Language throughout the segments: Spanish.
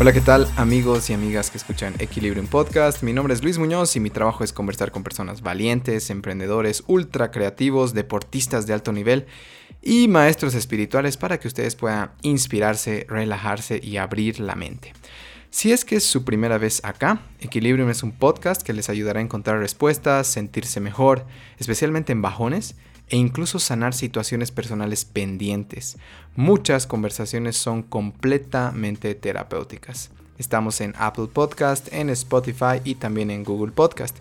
Hola, ¿qué tal amigos y amigas que escuchan Equilibrium Podcast? Mi nombre es Luis Muñoz y mi trabajo es conversar con personas valientes, emprendedores, ultra creativos, deportistas de alto nivel y maestros espirituales para que ustedes puedan inspirarse, relajarse y abrir la mente. Si es que es su primera vez acá, Equilibrium es un podcast que les ayudará a encontrar respuestas, sentirse mejor, especialmente en bajones, e incluso sanar situaciones personales pendientes. Muchas conversaciones son completamente terapéuticas. Estamos en Apple Podcast, en Spotify y también en Google Podcast.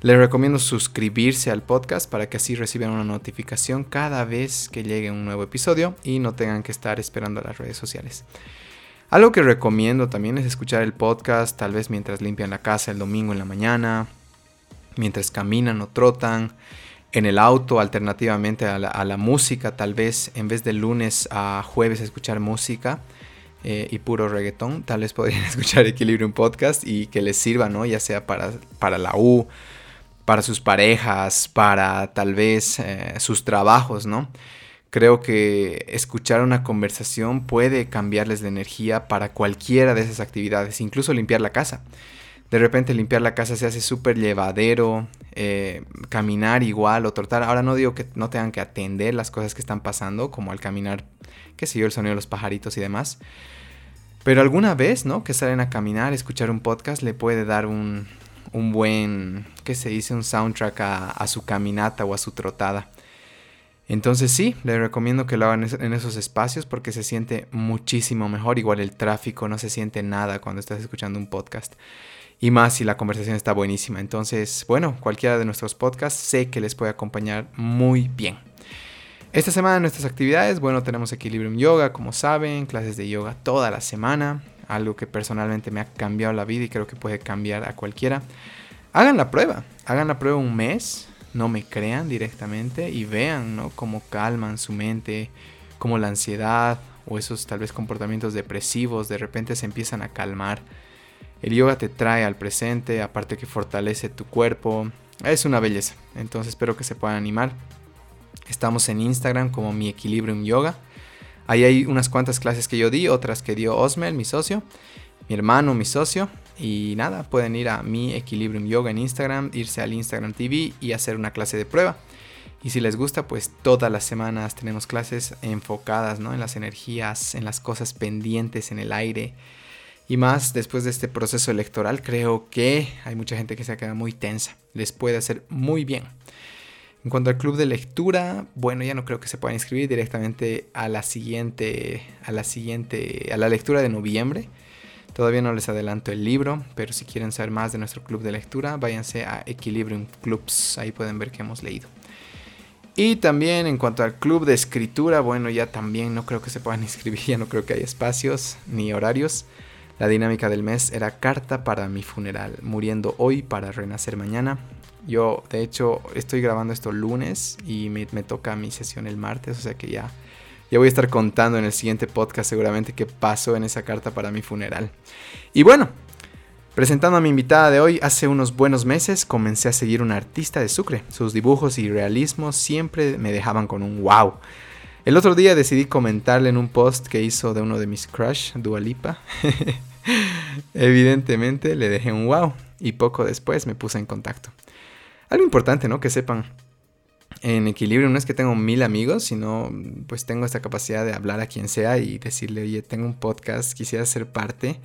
Les recomiendo suscribirse al podcast para que así reciban una notificación cada vez que llegue un nuevo episodio y no tengan que estar esperando a las redes sociales. Algo que recomiendo también es escuchar el podcast tal vez mientras limpian la casa el domingo en la mañana, mientras caminan o trotan, en el auto, alternativamente a la, música, tal vez en vez de lunes a jueves escuchar música eh, y puro reggaetón, tal vez podrían escuchar Equilibrium Podcast y que les sirva, ¿no? Ya sea para, para la U, para sus parejas, para tal vez eh, sus trabajos, ¿no? Creo que escuchar una conversación puede cambiarles la energía para cualquiera de esas actividades, incluso limpiar la casa de repente limpiar la casa se hace súper llevadero, eh, caminar igual o trotar. Ahora no digo que no tengan que atender las cosas que están pasando, como al caminar, qué sé yo, el sonido de los pajaritos y demás. Pero alguna vez, ¿no? Que salen a caminar, escuchar un podcast, le puede dar un, un buen, ¿qué se dice? Un soundtrack a, a, su caminata o a su trotada. Entonces sí, le recomiendo que lo hagan en esos espacios porque se siente muchísimo mejor. Igual el tráfico no se siente nada cuando estás escuchando un podcast y más si la conversación está buenísima. Entonces, bueno, cualquiera de nuestros podcasts sé que les puede acompañar muy bien. Esta semana nuestras actividades, bueno, tenemos Equilibrium Yoga, como saben, clases de yoga toda la semana, algo que personalmente me ha cambiado la vida y creo que puede cambiar a cualquiera. Hagan la prueba, hagan la prueba un mes, no me crean directamente y vean ¿no? cómo calman su mente, cómo la ansiedad o esos tal vez comportamientos depresivos de repente se empiezan a calmar el yoga te trae al presente, aparte que fortalece tu cuerpo. Es una belleza. Entonces espero que se puedan animar. Estamos en Instagram como mi Equilibrium Yoga. Ahí hay unas cuantas clases que yo di, otras que dio Osmel, mi socio, mi hermano, mi socio. Y nada, pueden ir a mi Equilibrium Yoga en Instagram, irse al Instagram TV y hacer una clase de prueba. Y si les gusta, pues todas las semanas tenemos clases enfocadas ¿no? en las energías, en las cosas pendientes en el aire, y más después de este proceso electoral, creo que hay mucha gente que se ha quedado muy tensa. Les puede hacer muy bien. En cuanto al club de lectura, bueno, ya no creo que se pueda inscribir directamente a la siguiente, a la siguiente, a la lectura de noviembre. Todavía no les adelanto el libro, pero si quieren saber más de nuestro club de lectura, váyanse a Equilibrium Clubs, ahí pueden ver que hemos leído. Y también en cuanto al club de escritura, bueno, ya también no creo que se puedan inscribir, ya no creo que haya espacios ni horarios. La dinámica del mes era carta para mi funeral, muriendo hoy para renacer mañana. Yo, de hecho, estoy grabando esto lunes y me, toca mi sesión el martes, o sea que ya, ya voy a estar contando en el siguiente podcast seguramente qué pasó en esa carta para mi funeral. Y bueno, presentando a mi invitada de hoy, hace unos buenos meses comencé a seguir una artista de Sucre. Sus dibujos y realismos siempre me dejaban con un wow. El otro día decidí comentarle en un post que hizo de uno de mis crush, Dualipa. Evidentemente le dejé un wow y poco después me puse en contacto. Algo importante, ¿no? Que sepan. En equilibrio no es que tengo mil amigos, sino pues tengo esta capacidad de hablar a quien sea y decirle, oye, tengo un podcast, quisiera ser parte.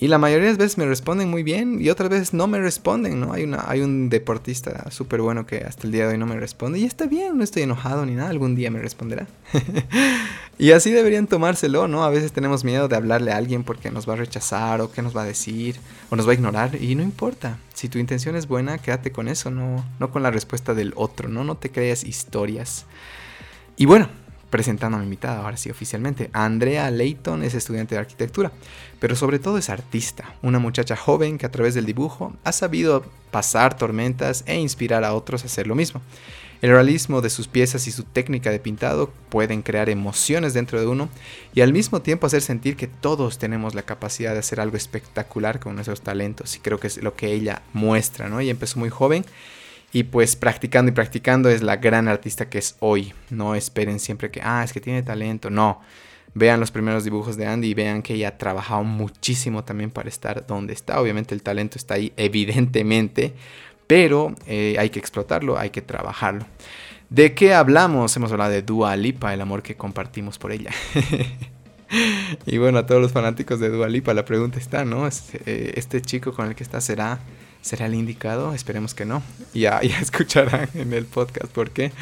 Y la mayoría de las veces me responden muy bien y otras veces no me responden, ¿no? Hay, una, hay un deportista súper bueno que hasta el día de hoy no me responde y está bien, no estoy enojado ni nada, algún día me responderá. y así deberían tomárselo, ¿no? A veces tenemos miedo de hablarle a alguien porque nos va a rechazar o qué nos va a decir o nos va a ignorar y no importa. Si tu intención es buena, quédate con eso, no, no con la respuesta del otro, ¿no? No te creas historias. Y bueno, presentando a mi invitada, ahora sí oficialmente. Andrea Leighton es estudiante de arquitectura, pero sobre todo es artista, una muchacha joven que a través del dibujo ha sabido pasar tormentas e inspirar a otros a hacer lo mismo. El realismo de sus piezas y su técnica de pintado pueden crear emociones dentro de uno y al mismo tiempo hacer sentir que todos tenemos la capacidad de hacer algo espectacular con nuestros talentos y creo que es lo que ella muestra, ¿no? Ella empezó muy joven y pues practicando y practicando es la gran artista que es hoy. No esperen siempre que, ah, es que tiene talento. No. vean los primeros dibujos de Andy y vean que ella ha trabajado muchísimo también para estar donde está. Obviamente el talento está ahí, evidentemente, pero eh, hay que explotarlo, hay que trabajarlo. ¿De qué hablamos? Hemos hablado de Dua Lipa, el amor que compartimos por ella. y bueno, a todos los fanáticos de Dua Lipa, la pregunta está, ¿no? Eh, ¿Este chico con el que está será, será el indicado? Esperemos que no. Ya, ya escucharán en el podcast por qué.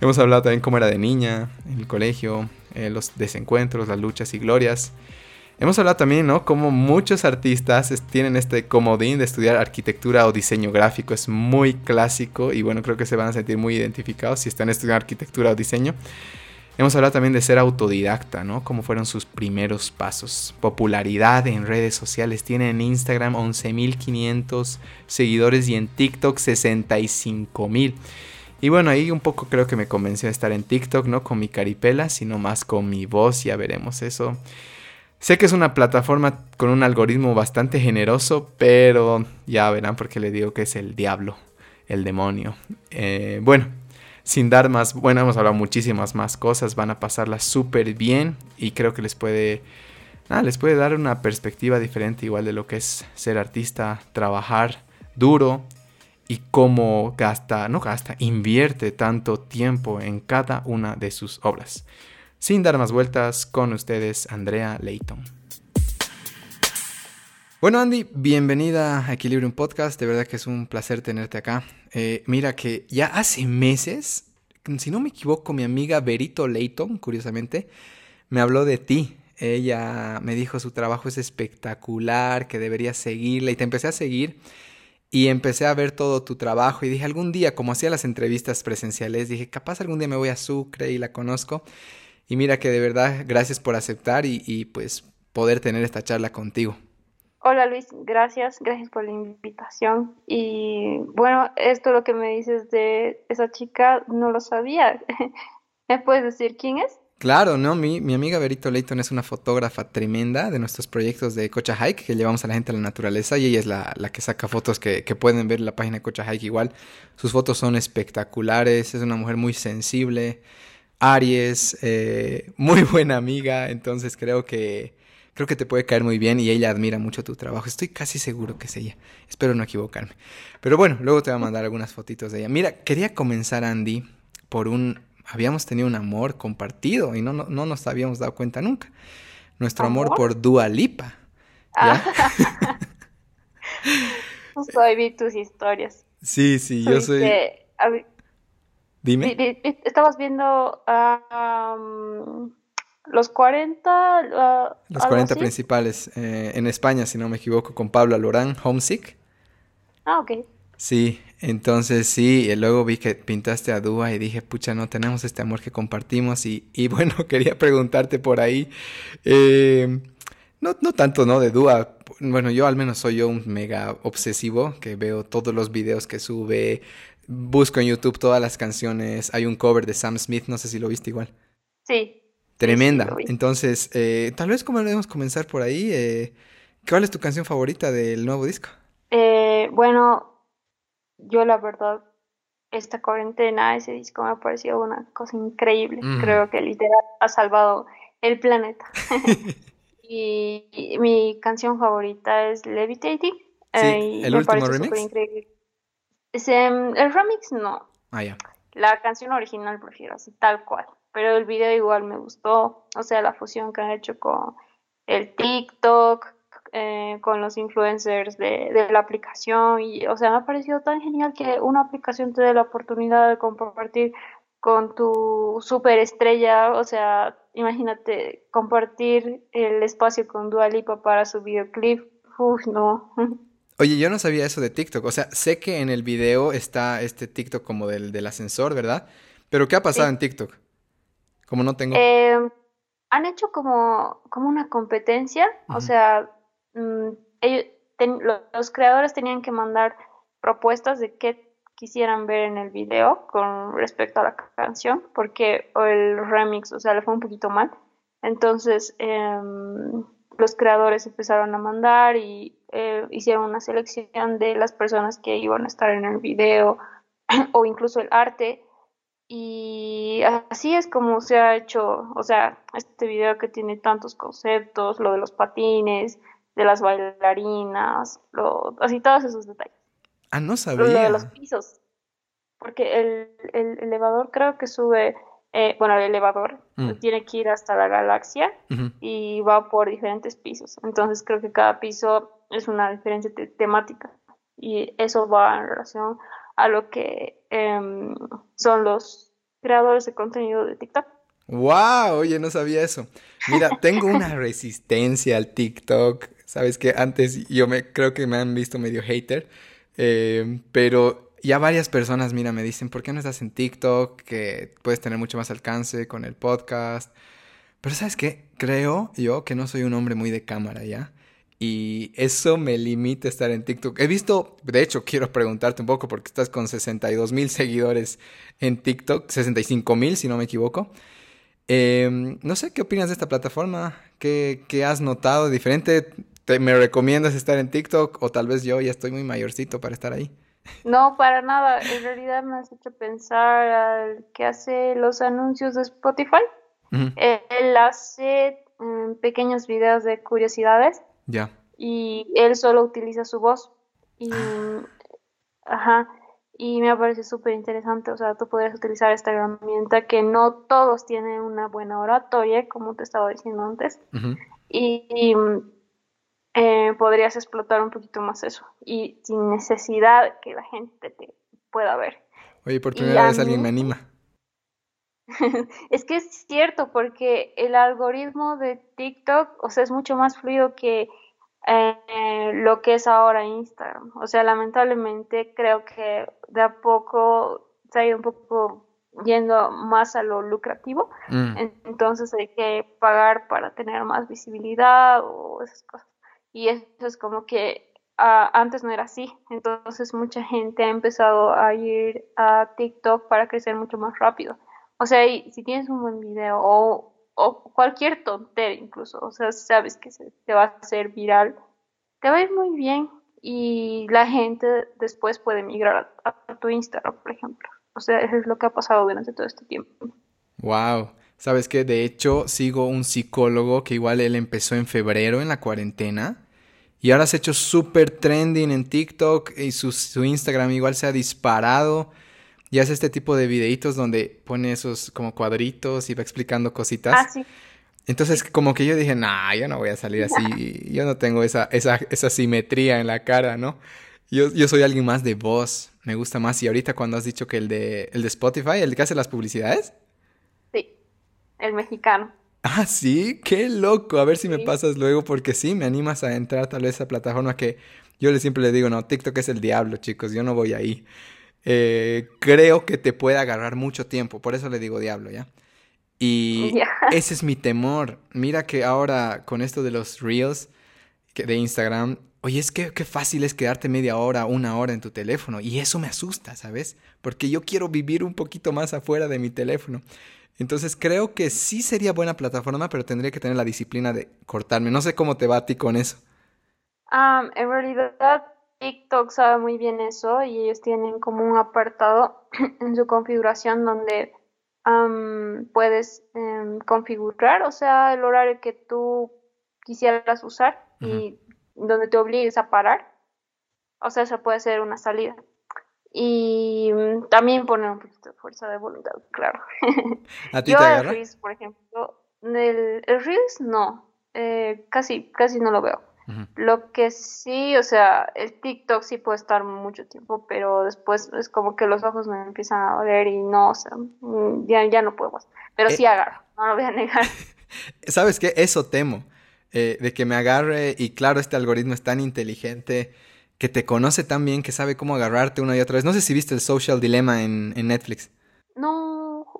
Hemos hablado también cómo era de niña, en el colegio, eh, los desencuentros, las luchas y glorias. Hemos hablado también, ¿no? Como muchos artistas tienen este comodín de estudiar arquitectura o diseño gráfico. Es muy clásico y bueno, creo que se van a sentir muy identificados si están estudiando arquitectura o diseño. Hemos hablado también de ser autodidacta, ¿no? Cómo fueron sus primeros pasos. Popularidad en redes sociales. Tiene en Instagram 11.500 seguidores y en TikTok 65.000. Y bueno, ahí un poco creo que me convenció de estar en TikTok, no con mi caripela, sino más con mi voz, ya veremos eso. Sé que es una plataforma con un algoritmo bastante generoso, pero ya verán por qué le digo que es el diablo, el demonio. Eh, bueno, sin dar más, bueno, hemos hablado muchísimas más cosas, van a pasarla súper bien y creo que les puede, les puede dar una perspectiva diferente igual de lo que es ser artista, trabajar duro y cómo gasta, no gasta, invierte tanto tiempo en cada una de sus obras. Sin dar más vueltas, con ustedes Andrea Leighton. Bueno Andy, bienvenida a Equilibrium Podcast, de verdad que es un placer tenerte acá. Eh, mira que ya hace meses, si no me equivoco, mi amiga Berito Leighton, curiosamente, me habló de ti. Ella me dijo su trabajo es espectacular, que debería seguirla y te empecé a seguir y empecé a ver todo tu trabajo y dije algún día, como hacía las entrevistas presenciales, dije capaz algún día me voy a Sucre y la conozco. Y mira que de verdad, gracias por aceptar y, pues poder tener esta charla contigo. Hola Luis, gracias, gracias por la invitación. Y bueno, esto lo que me dices de esa chica, no lo sabía. ¿Me puedes decir quién es? Claro, no, mi, mi amiga Berito Leighton es una fotógrafa tremenda de nuestros proyectos de Cocha Hike, que llevamos a la gente a la naturaleza, y ella es la, la que saca fotos que, que, pueden ver en la página de Cocha Hike igual. Sus fotos son espectaculares, es una mujer muy sensible, Aries, eh, muy buena amiga, entonces creo que, creo que te puede caer muy bien y ella admira mucho tu trabajo. Estoy casi seguro que es ella, espero no equivocarme. Pero bueno, luego te voy a mandar algunas fotitos de ella. Mira, quería comenzar, Andy, por un habíamos tenido un amor compartido y no, no, nos habíamos dado cuenta nunca. Nuestro amor, por Dua Lipa. Ah. soy vi tus historias. Sí, sí, yo soy... Dime. Estabas viendo los 40... los 40 principales eh, en España, si no me equivoco, con Pablo Alorán, Homesick. Ah, ok. Sí, entonces sí, y luego vi que pintaste a Dúa y dije, pucha, no tenemos este amor que compartimos y, y bueno, quería preguntarte por ahí, eh, no, no tanto, ¿no? De Dúa, bueno, yo al menos soy yo un mega obsesivo que veo todos los videos que sube, busco en YouTube todas las canciones, hay un cover de Sam Smith, no sé si lo viste igual. Sí. Tremenda. Entonces, eh, tal vez como debemos comenzar por ahí, eh, ¿cuál es tu canción favorita del nuevo disco? Eh, bueno, yo la verdad, esta cuarentena, ese disco me ha parecido una cosa increíble. Mm. Creo que literal ha salvado el planeta. y, mi canción favorita es Levitating. Sí, el último remix. Increíble. Em, el remix no. Ah, ya. La canción original prefiero así, tal cual. Pero el video igual me gustó. O sea, la fusión que han hecho con el TikTok, eh, con los influencers de, de, la aplicación y, o sea, me ha parecido tan genial que una aplicación te dé la oportunidad de compartir con tu superestrella, o sea, imagínate compartir el espacio con Dualipa para su videoclip, Uf, no. Oye, yo no sabía eso de TikTok, o sea, sé que en el video está este TikTok como del, del ascensor, ¿verdad? Pero ¿qué ha pasado en TikTok? Como no tengo... Eh, han hecho como, como una competencia, o sea, Mm, los creadores tenían que mandar propuestas de qué quisieran ver en el video con respecto a la canción, porque el remix, o sea, le fue un poquito mal. Entonces, em, los creadores empezaron a mandar y eh, hicieron una selección de las personas que iban a estar en el video o incluso el arte. Y así es como se ha hecho, o sea, este video que tiene tantos conceptos, lo de los patines, de las bailarinas, lo, así todos esos detalles. Ah, no sabía. Lo de los pisos. Porque el, el elevador creo que sube, eh, bueno, el elevador Mm. tiene que ir hasta la galaxia y va por diferentes pisos. Entonces creo que cada piso es una diferente te- temática y eso va en relación a lo que em, son los creadores de contenido de TikTok. ¡Wow! Oye, no sabía eso. Mira, tengo una resistencia al TikTok. Sabes que antes yo me creo que me han visto medio hater, eh, pero ya varias personas, mira, me dicen, ¿por qué no estás en TikTok? Que puedes tener mucho más alcance con el podcast. Pero ¿sabes qué? Creo yo que no soy un hombre muy de cámara, ¿ya? Y eso me limita a estar en TikTok. He visto, de hecho, quiero preguntarte un poco porque estás con 62 mil seguidores en TikTok, 65 mil si no me equivoco. Eh, no sé qué opinas de esta plataforma, qué, qué has notado diferente. ¿Te, ¿Me recomiendas estar en TikTok o tal vez yo ya estoy muy mayorcito para estar ahí? No, para nada. En realidad me has hecho pensar al que hace los anuncios de Spotify. Él hace mm, pequeños videos de curiosidades Ya. y él solo utiliza su voz. Y, ajá, y me parece súper interesante. O sea, tú podrías utilizar esta herramienta que no todos tienen una buena oratoria, como te estaba diciendo antes. Y, y, eh, podrías explotar un poquito más eso. Y sin necesidad que la gente te pueda ver. Oye, por primera vez alguien mí- me anima. Es que es cierto, porque el algoritmo de TikTok, o sea, es mucho más fluido que eh, lo que es ahora Instagram. O sea, lamentablemente creo que de a poco se ha ido un poco yendo más a lo lucrativo. Mm, En- Entonces hay que pagar para tener más visibilidad o esas cosas. Y eso es como que ah, antes no era así. Entonces mucha gente ha empezado a ir a TikTok para crecer mucho más rápido. O sea, y si tienes un buen video o, o cualquier tontería incluso, o sea, sabes que se te va a hacer viral, te va a ir muy bien y la gente después puede migrar a, tu Instagram, por ejemplo. O sea, eso es lo que ha pasado durante todo este tiempo. Wow. ¿Sabes qué? De hecho, sigo un psicólogo que igual él empezó en febrero en la cuarentena y ahora se ha hecho súper trending en TikTok y su Instagram igual se ha disparado y hace este tipo de videitos donde pone esos como cuadritos y va explicando cositas. Ah, sí. Entonces, como que yo dije, nah, yo no voy a salir así, yo no tengo esa, esa, esa simetría en la cara, ¿no? Yo, yo soy alguien más de voz, me gusta más. Y ahorita cuando has dicho que el de, el de Spotify, el que hace las publicidades, Sí, el mexicano. Ah, sí, qué loco. A ver si me pasas luego, porque sí, me animas a entrar tal vez a esa plataforma que yo siempre le digo, no, TikTok es el diablo, chicos, yo no voy ahí. Eh, creo que te puede agarrar mucho tiempo, por eso le digo diablo, ¿ya? Y ese es mi temor. Mira que ahora con esto de los reels que- de Instagram, oye, es que qué fácil es quedarte media hora, una hora en tu teléfono. Y eso me asusta, ¿sabes? Porque yo quiero vivir un poquito más afuera de mi teléfono. Entonces creo que sí sería buena plataforma, pero tendría que tener la disciplina de cortarme. No sé cómo te va a ti con eso. En realidad TikTok sabe muy bien eso y ellos tienen como un apartado en su configuración donde am, puedes em, configurar, o sea, el horario que tú quisieras usar y donde te obligues a parar. O sea, eso puede ser una salida. Y mm, también poner un poquito de fuerza de voluntad, claro. ¿A ti Yo te el? Reels, por ejemplo, el, el Reels no, eh, casi, casi no lo veo. Lo que sí, o sea, el TikTok sí puede estar mucho tiempo, pero después es como que los ojos me empiezan a doler y no, o sea, mm, ya, ya no puedo más. Pero Eh. sí agarro, no lo voy a negar. ¿Sabes qué? Eso temo. eh, de que me agarre y claro, este algoritmo es tan inteligente que te conoce tan bien que sabe cómo agarrarte una y otra vez. No sé si viste el Social Dilemma en, en Netflix. No,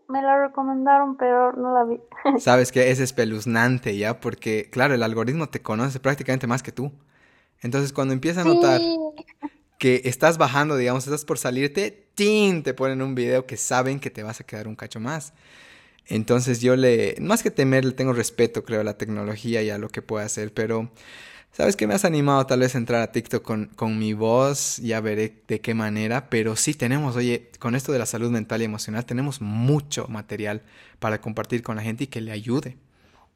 me la recomendaron, pero no la vi. Sabes que es espeluznante ya, porque claro, el algoritmo te conoce prácticamente más que tú. Entonces, cuando empieza a notar Sí, que estás bajando, digamos, estás por salirte, ¡tin! te ponen un video que saben que te vas a quedar un cacho más. Entonces yo le, más que temer, le tengo respeto, creo, a la tecnología y a lo que puede hacer, pero ¿Sabes qué me has animado tal vez a entrar a TikTok con, con mi voz? Ya veré de qué manera, pero sí tenemos, oye, con esto de la salud mental y emocional, tenemos mucho material para compartir con la gente y que le ayude.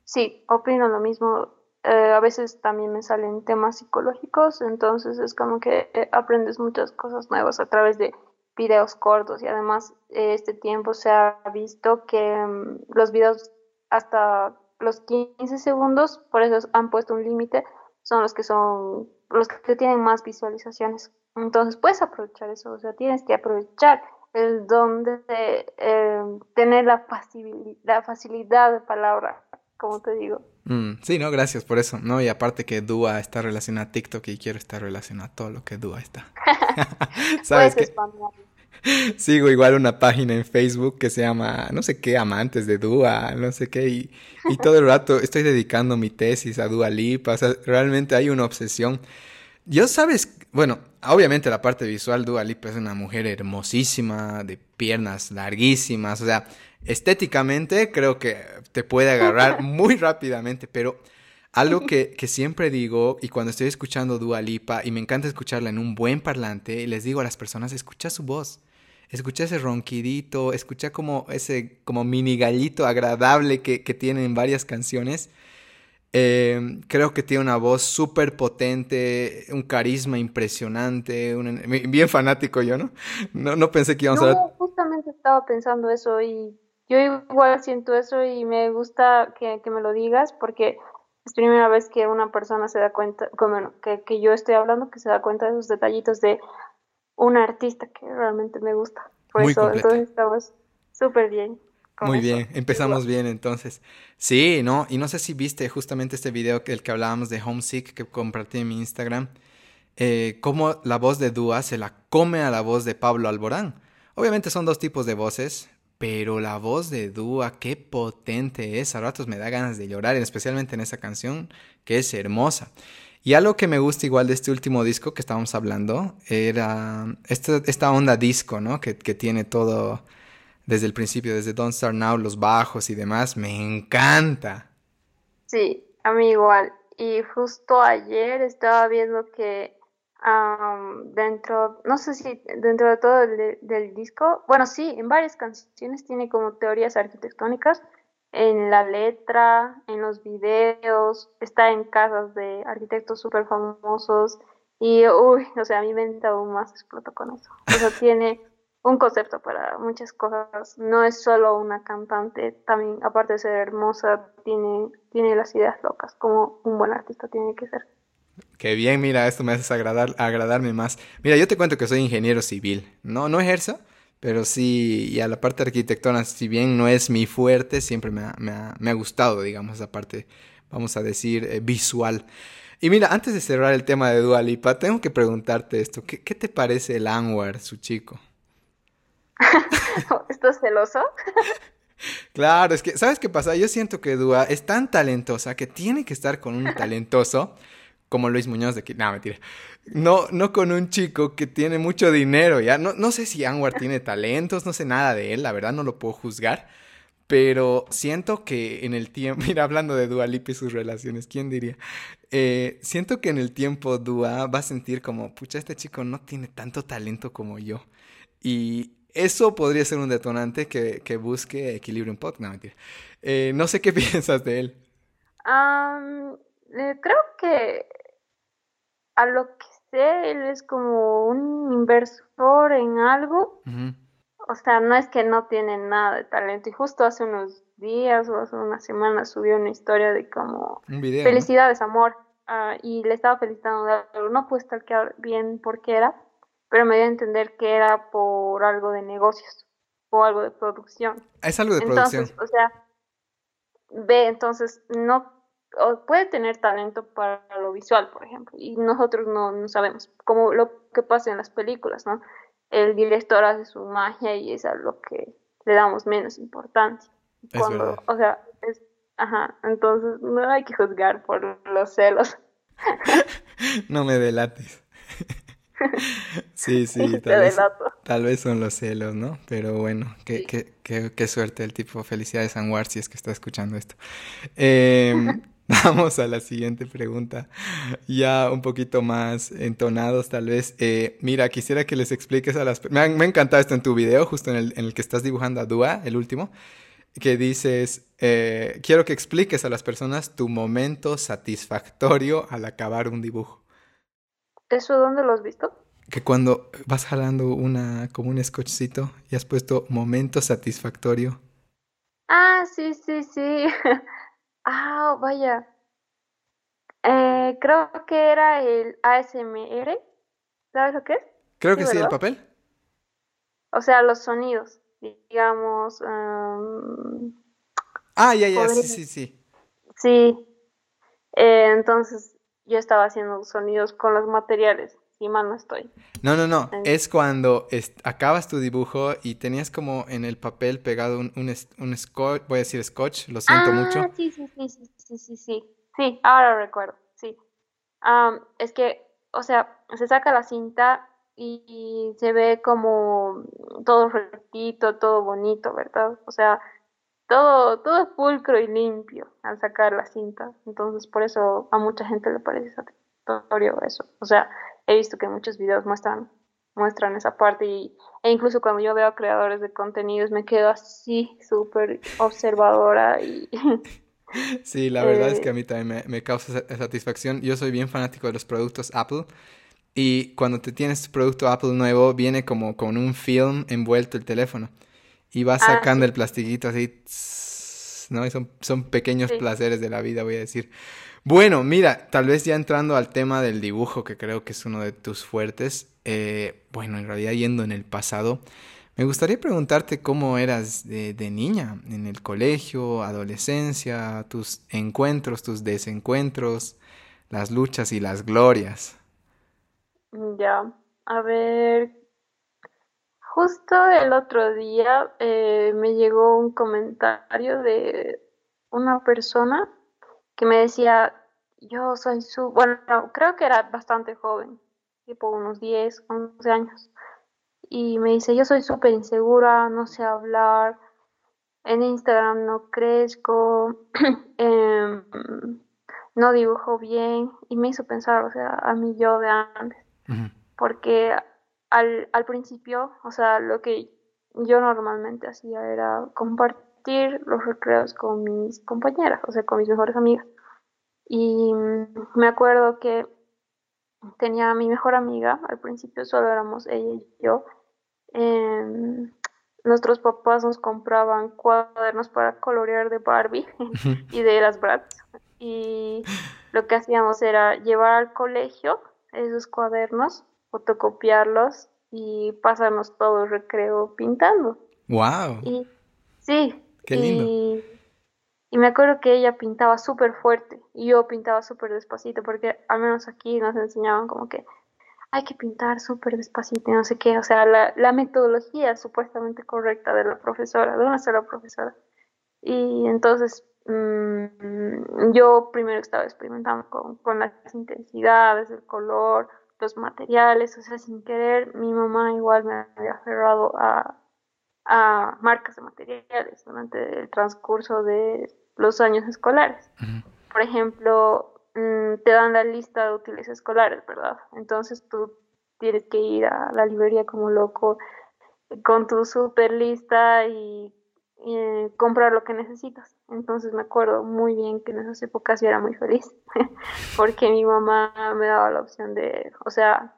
Sí, opino lo mismo. Eh, a veces también me salen temas psicológicos, entonces es como que eh, aprendes muchas cosas nuevas a través de videos cortos y además eh, este tiempo se ha visto que mm, los videos hasta los 15 segundos, por eso han puesto un límite, son los que son los que tienen más visualizaciones. Entonces puedes aprovechar eso, o sea, tienes que aprovechar el don de eh, tener la, la facilidad de palabra, como te digo. Mm, sí, no, gracias por eso. No, y aparte que Dua está relacionada a TikTok y quiero estar relacionada a todo lo que Dua está. ¿Sabes qué? Sigo igual una página en Facebook que se llama, no sé qué, Amantes de Dua, no sé qué, y, y todo el rato estoy dedicando mi tesis a Dua Lipa, o sea, realmente hay una obsesión. Yo sabes, bueno, obviamente la parte visual, Dua Lipa es una mujer hermosísima, de piernas larguísimas, o sea, estéticamente creo que te puede agarrar muy rápidamente, pero algo que, que, siempre digo, y cuando estoy escuchando Dua Lipa, y me encanta escucharla en un buen parlante, les digo a las personas, escucha su voz escucha ese ronquidito, escucha como ese como mini gallito agradable que, que tiene en varias canciones. Em, creo que tiene una voz súper potente, un carisma impresionante, bien fanático yo, ¿no? ¿no? No pensé que íbamos a ver. justamente estaba pensando eso y yo igual siento eso y me gusta que, que, me lo digas porque es primera vez que una persona se da cuenta, como, que, que yo estoy hablando, que se da cuenta de esos detallitos de, una artista que realmente me gusta. Por eso, entonces estamos súper bien. Muy bien, empezamos bien entonces. Sí, ¿no? Y no sé si viste justamente este video que el que hablábamos de Homesick que compartí en mi Instagram. Eh, cómo la voz de Dua se la come a la voz de Pablo Alborán. Obviamente son dos tipos de voces, pero la voz de Dua, qué potente es. A ratos me da ganas de llorar, especialmente en esa canción, que es hermosa. Y algo que me gusta igual de este último disco que estábamos hablando era esta, esta onda disco, ¿no? Que, que, tiene todo desde el principio, desde Don't Start Now, los bajos y demás. Me encanta. Sí, a mí igual. Y justo ayer estaba viendo que dentro, no sé si dentro de todo el, del disco, bueno, sí, en varias canciones tiene como teorías arquitectónicas en la letra, en los videos, está en casas de arquitectos súper famosos y, uy, o sea, a mi mente aún más explotó con eso. O sea, tiene un concepto para muchas cosas, no es solo una cantante, también aparte de ser hermosa, tiene, tiene las ideas locas, como un buen artista tiene que ser. Qué bien, mira, esto me hace agradar, agradarme más. Mira, yo te cuento que soy ingeniero civil, no, no ejerzo, pero sí, y a la parte arquitectónica, si bien no es mi fuerte, siempre me ha, me ha, me ha gustado, digamos, esa parte, vamos a decir, eh, visual. Y mira, antes de cerrar el tema de Dua Lipa, tengo que preguntarte esto. ¿Qué, qué te parece el Anwar, su chico? ¿Estás celoso? claro, es que, ¿sabes qué pasa? Yo siento que Dua es tan talentosa que tiene que estar con un talentoso como Luis Muñoz de aquí. No, mentira. No, no con un chico que tiene mucho dinero, ya. No, no sé si Anwar tiene talentos, no sé nada de él, la verdad no lo puedo juzgar. Pero siento que en el tiempo, mira, hablando de Dua Lipa y sus relaciones, ¿quién diría? Eh, siento que en el tiempo Dua va a sentir como, pucha, este chico no tiene tanto talento como yo. Y eso podría ser un detonante que, que busque equilibrio en pop. No, mentira. Eh, no sé qué piensas de él. Eh, creo que a lo que sé, él es como un inversor en algo. O sea, no es que no tiene nada de talento. Y justo hace unos días o hace unas semanas subió una historia de como felicidades, amor. Ah, y le estaba felicitando de algo. No pude estar bien por qué era, pero me dio a entender que era por algo de negocios o algo de producción. Es algo de entonces, producción. O sea, ve, entonces no o puede tener talento para lo visual, por ejemplo, y nosotros no, no, sabemos, como lo que pasa en las películas, ¿no? El director hace su magia y es a lo que le damos menos importancia. Cuando, o sea, es, ajá, entonces no hay que juzgar por los celos. no me delates. Sí, sí, tal vez, tal vez, son los celos, ¿no? Pero bueno, qué, qué, qué, qué suerte el tipo. Felicidades, Anwar, si es que está escuchando esto. Eh, Vamos a la siguiente pregunta, ya un poquito más entonados tal vez. Eh, mira, quisiera que les expliques a las... Me ha, me ha encantado esto en tu video, justo en el, en el, que estás dibujando a Dua, el último, que dices, eh, quiero que expliques a las personas tu momento satisfactorio al acabar un dibujo. ¿Eso dónde lo has visto? Que cuando vas jalando una, como un scotchcito y has puesto momento satisfactorio. Ah, sí, sí, sí. Ah, vaya. Eh, creo que era el ASMR. ¿Sabes lo que es? Creo que sí, el papel. O sea, los sonidos, digamos. Um... Ah, ya, ya, sí, sí, sí. Sí. Eh, entonces, yo estaba haciendo sonidos con los materiales y mal no estoy. No, no, no. Es cuando acabas tu dibujo y tenías como en el papel pegado un, un, scotch, voy a decir scotch, lo siento mucho. Ah, sí, sí, sí, sí, sí, sí, sí. Sí, ahora recuerdo, sí. es que, o sea, se saca la cinta y, se ve como todo rectito, todo bonito, ¿verdad? O sea, todo, todo pulcro y limpio al sacar la cinta. Entonces, por eso a mucha gente le parece satisfactorio eso. O sea, he visto que muchos videos muestran muestran esa parte y, e incluso cuando yo veo a creadores de contenidos me quedo así súper observadora y sí la verdad es que a mí también me, causa satisfacción. Yo soy bien fanático de los productos Apple y cuando te tienes tu producto Apple nuevo viene como con un film envuelto el teléfono y vas ah, sacando el plastiquito así no son, son pequeños placeres de la vida voy a decir bueno, mira, tal vez ya entrando al tema del dibujo, que creo que es uno de tus fuertes, eh, bueno, en realidad yendo en el pasado, me gustaría preguntarte cómo eras de, niña, en el colegio, adolescencia, tus encuentros, tus desencuentros, las luchas y las glorias. Ya, a ver, justo el otro día eh, me llegó un comentario de una persona que me decía, yo soy su, bueno, creo que era bastante joven, tipo unos 10, 11 años, y me dice, yo soy súper insegura, no sé hablar, en Instagram no crezco, em, no dibujo bien, y me hizo pensar, o sea, a mí yo de antes, porque al, al principio, o sea, lo que yo normalmente hacía era compartir los recreos con mis compañeras, o sea, con mis mejores amigas. Y me acuerdo que tenía a mi mejor amiga, al principio solo éramos ella y yo. Em, nuestros papás nos compraban cuadernos para colorear de Barbie y de las Bratz. Y lo que hacíamos era llevar al colegio esos cuadernos, fotocopiarlos y pasarnos todo el recreo pintando. ¡Wow! Y sí, Lindo. Y, me acuerdo que ella pintaba súper fuerte y yo pintaba súper despacito, porque al menos aquí nos enseñaban como que hay que pintar súper despacito y no sé qué. O sea, la, la metodología supuestamente correcta de la profesora, de una sola profesora. Y entonces mm, yo primero estaba experimentando con, con, las intensidades, el color, los materiales, o sea, sin querer, mi mamá igual me había aferrado a, a marcas de materiales durante el transcurso de los años escolares. Por ejemplo, mm, te dan la lista de útiles escolares, ¿verdad? Entonces tú tienes que ir a la librería como loco con tu super lista y, eh, comprar lo que necesitas. Entonces me acuerdo muy bien que en esas épocas yo era muy feliz porque mi mamá me daba la opción de, o sea,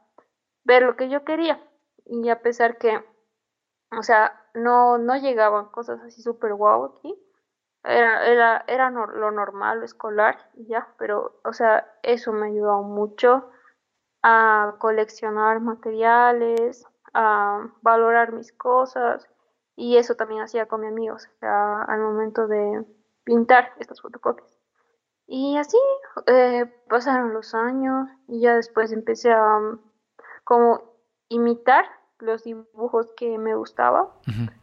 ver lo que yo quería. Y a pesar que o sea, no, no llegaban cosas así súper guau aquí. Era, era, era lo normal, lo escolar ya, pero, o sea, eso me ayudó mucho a coleccionar materiales, a valorar mis cosas y eso también hacía con mi amigo, o sea, al momento de pintar estas fotocopias. Y así eh, pasaron los años y ya después empecé a como imitar los dibujos que me gustaba.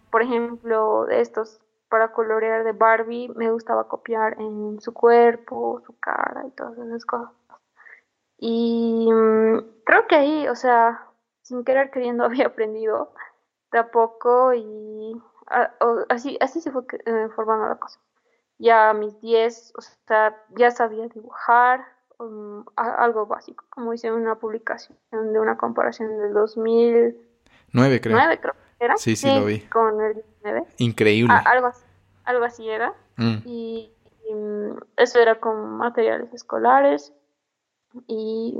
Por ejemplo, estos para colorear de Barbie, me gustaba copiar en su cuerpo, su cara y todas esas cosas. Y mm, creo que ahí, o sea, sin querer queriendo había aprendido de a poco y así, así se fue eh, formando la cosa. ya a mis 10, o sea, ya sabía dibujar, um, algo básico, como hice una publicación de una comparación del 2009, creo. 9, creo era. Sí, sí, lo vi. Con el 19. Increíble. algo, así, algo así era. Mm. Y, mm, eso era con materiales escolares. Y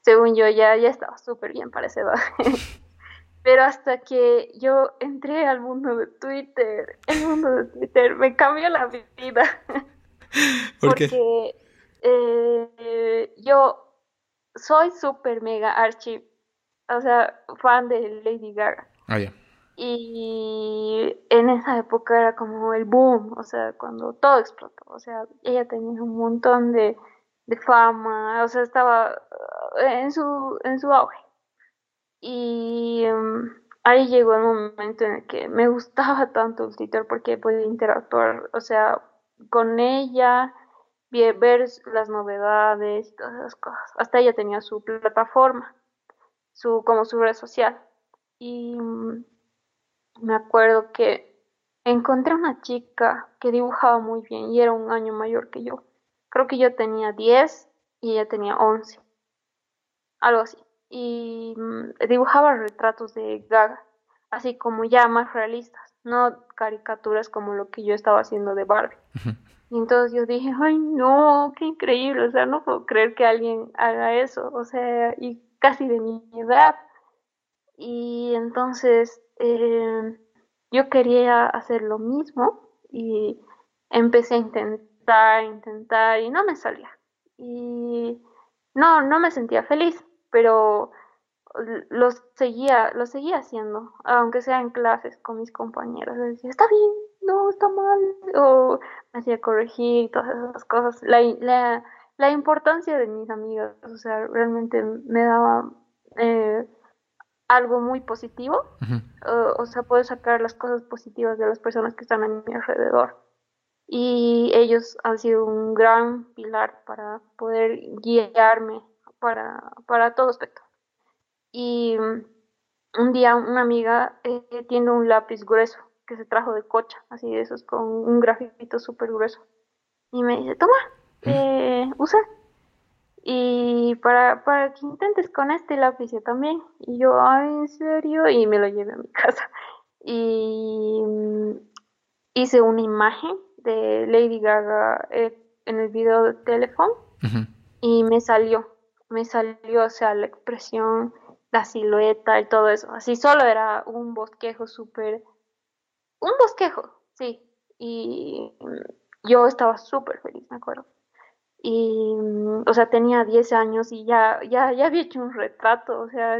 según yo ya, ya estaba súper bien para esa edad. Pero hasta que yo entré al mundo de Twitter, el mundo de Twitter me cambió la vida. Porque eh, yo soy súper mega archi, o sea, fan de Lady Gaga. Ah, y en esa época era como el boom, o sea, cuando todo explotó. O sea, ella tenía un montón de, de fama, o sea, estaba en su, en su auge. Y em, ahí llegó el momento en el que me gustaba tanto el Twitter porque podía interactuar, o sea, con ella, ver las novedades y todas esas cosas. Hasta ella tenía su plataforma, su, como su red social. Y mm, me acuerdo que encontré una chica que dibujaba muy bien y era un año mayor que yo. Creo que yo tenía 10 y ella tenía 11. Algo así y mm, dibujaba retratos de Gaga, así como ya más realistas, no caricaturas como lo que yo estaba haciendo de Barbie. Y entonces yo dije, ay no, qué increíble, o sea, no puedo creer que alguien haga eso, o sea, y casi de mi edad. Y entonces eh, yo quería hacer lo mismo y empecé a intentar, intentar y no me salía. Y no, no me sentía feliz pero lo seguía, lo seguía haciendo, aunque sea en clases con mis compañeros. Decía, está bien, no, está mal, o me hacía corregir todas esas cosas. La, la importancia de mis amigas, o sea, realmente me daba eh, algo muy positivo, o sea, puedo sacar las cosas positivas de las personas que están a mi alrededor. Y ellos han sido un gran pilar para poder guiarme para, para todo aspecto. Y mm, un día una amiga eh, tiene un lápiz grueso que se trajo de cocha, así de esos, con un grafito súper grueso. Y me dice, toma, eh, usa. Y para, para que intentes con este lápiz también. Y yo, ay, ¿en serio? Y me lo llevé a mi casa. Y mm, hice una imagen de Lady Gaga eh, en el video de teléfono y me salió me salió, o sea, la expresión, la silueta y todo eso. Así solo era un bosquejo súper, un bosquejo, sí. Y yo estaba súper feliz, me acuerdo. Y, o sea, tenía 10 años y ya, ya, ya había hecho un retrato, o sea,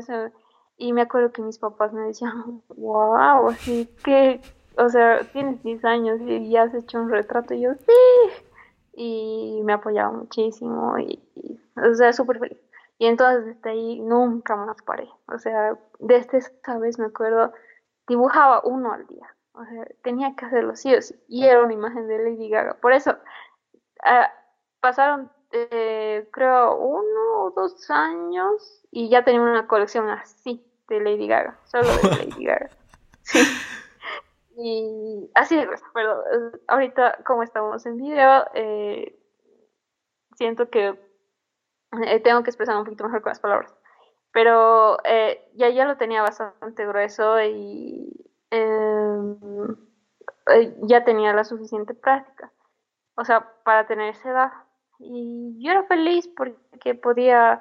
y me acuerdo que mis papás me decían, wow, así que, o sea, tienes 10 años y ya has hecho un retrato. Y yo, sí. Y me apoyaba muchísimo y o sea, súper feliz. Y entonces desde ahí nunca más paré. O sea, desde esa vez me acuerdo, dibujaba uno al día. O sea, tenía que hacerlo sí o. Y era una imagen de Lady Gaga. Por eso, ah, pasaron, eh, creo, uno o dos años y ya tenía una colección así de Lady Gaga. Solo de Lady Gaga. Sí. Y así de pero ahorita como estamos en video, eh, siento que eh, tengo que expresar un poquito mejor con las palabras. Pero eh, ya, ya lo tenía bastante grueso y em, eh, ya tenía la suficiente práctica. O sea, para tener esa edad. Y yo era feliz porque podía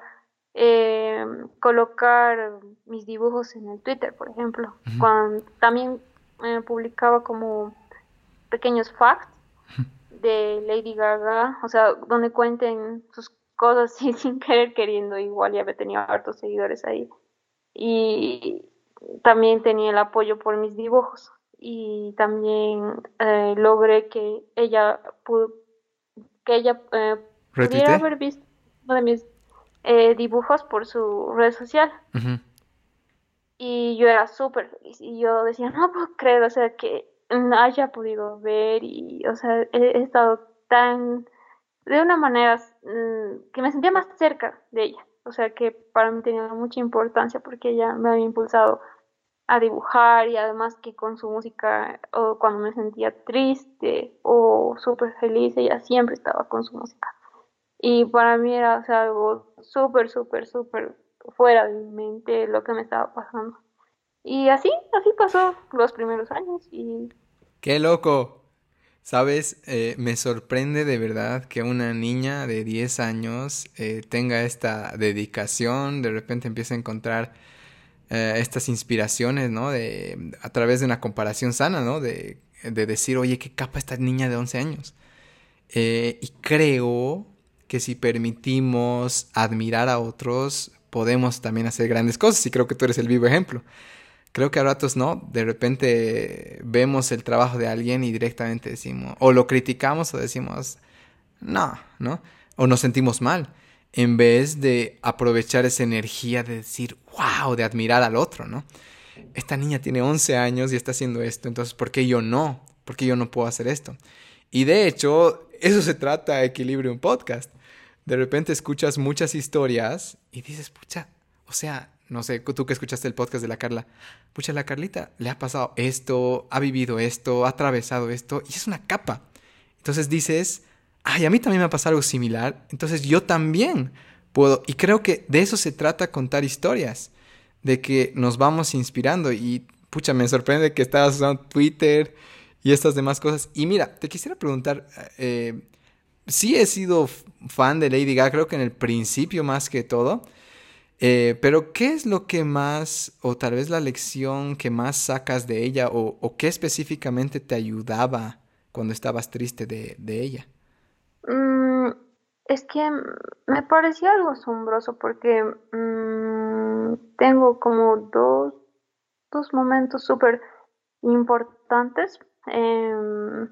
em, colocar mis dibujos en el Twitter, por ejemplo. Cuando también publicaba como pequeños facts de Lady Gaga, o sea, donde cuenten sus cosas así sin querer queriendo, igual ya tenido hartos seguidores ahí. Y también tenía el apoyo por mis dibujos. Y también eh, logré que ella pudo, que ella eh, pudiera haber visto uno de mis eh, dibujos por su red social. Y yo era súper feliz. Y yo decía, no puedo creer, o sea, que haya podido ver y, o sea, he estado tan de una manera mm, que me sentía más cerca de ella. O sea que para mí tenía mucha importancia porque ella me había impulsado a dibujar y además que con su música o cuando me sentía triste o súper feliz, ella siempre estaba con su música. Y para mí era algo súper, súper, súper fuera de mi mente lo que me estaba pasando. Y así, así pasó los primeros años y... ¡Qué loco! Sabes, eh, me sorprende de verdad que una niña de 10 años eh, tenga esta dedicación, de repente empiece a encontrar eh, estas inspiraciones, ¿no? De, a través de una comparación sana, ¿no? De, de decir, oye, qué capa esta niña de 11 años. y creo que si permitimos admirar a otros, podemos también hacer grandes cosas y creo que tú eres el vivo ejemplo. Creo que a ratos no, de repente vemos el trabajo de alguien y directamente decimos, o lo criticamos o decimos, no, ¿no? O nos sentimos mal, en vez de aprovechar esa energía de decir, wow, de admirar al otro, ¿no? Esta niña tiene 11 años y está haciendo esto, entonces, ¿por qué yo no? ¿Por qué yo no puedo hacer esto? Y de hecho, eso se trata Equilibrio un podcast de repente escuchas muchas historias y dices, pucha, o sea, no sé, tú que escuchaste el podcast de la Carla, pucha, la Carlita le ha pasado esto, ha vivido esto, ha atravesado esto, y es una capa. Entonces dices, ay, a mí también me ha pasado algo similar, entonces yo también puedo, y creo que de eso se trata contar historias, de que nos vamos inspirando, y pucha, me sorprende que estabas usando Twitter y estas demás cosas. Y mira, te quisiera preguntar, eh, sí he sido fan de Lady Gaga, creo que en el principio más que todo. Eh, pero, ¿qué es lo que más, o tal vez la lección que más sacas de ella, o, qué específicamente te ayudaba cuando estabas triste de, ella? Mm, es que me parecía algo asombroso porque mm, tengo como dos, dos momentos súper importantes. Em,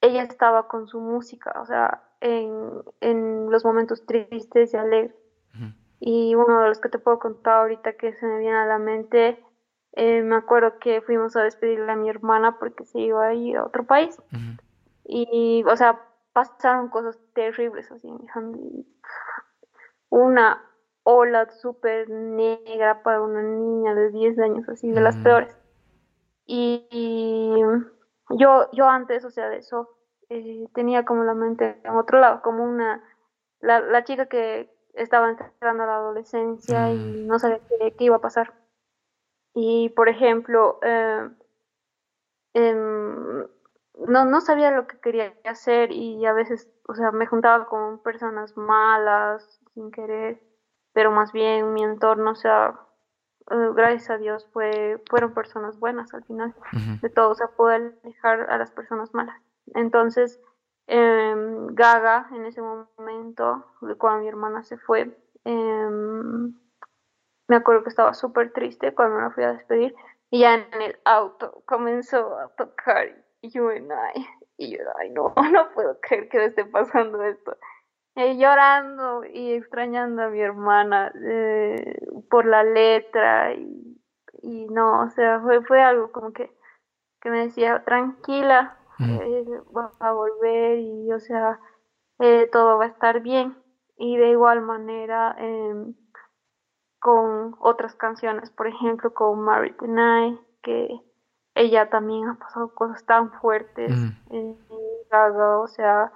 ella estaba con su música, o sea, en, los momentos tristes y alegres. Y uno de los que te puedo contar ahorita que se me viene a la mente, eh, me acuerdo que fuimos a despedirle a mi hermana porque se iba a ir a otro país. Y, o sea, pasaron cosas terribles así. Una ola súper negra para una niña de 10 años, así, de las peores. y yo, yo antes, o sea, de eso, eh, tenía como la mente en otro lado, como una, la, la chica que estaba entrando a la adolescencia y mm. no sabía qué, iba a pasar. Y, por ejemplo, eh, em, no, no sabía lo que quería hacer y a veces, o sea, me juntaba con personas malas, sin querer, pero más bien mi entorno, o sea, eh, gracias a Dios, fue, fueron personas buenas al final de todo, o sea, pude alejar a las personas malas. Entonces, em, Gaga, en ese momento, cuando mi hermana se fue, em, me acuerdo que estaba súper triste cuando la fui a despedir, y ya en el auto comenzó a tocar y yo, ay, y yo, ay, no, no puedo creer que me esté pasando esto. Eh, llorando y extrañando a mi hermana eh, por la letra y, y, no, o sea, fue, fue algo como que, que me decía, tranquila, eh, va a volver y, o sea, todo va a estar bien. Y de igual manera em, con otras canciones, por ejemplo, con Mary Tonight, que ella también ha pasado cosas tan fuertes en Gaga, o sea,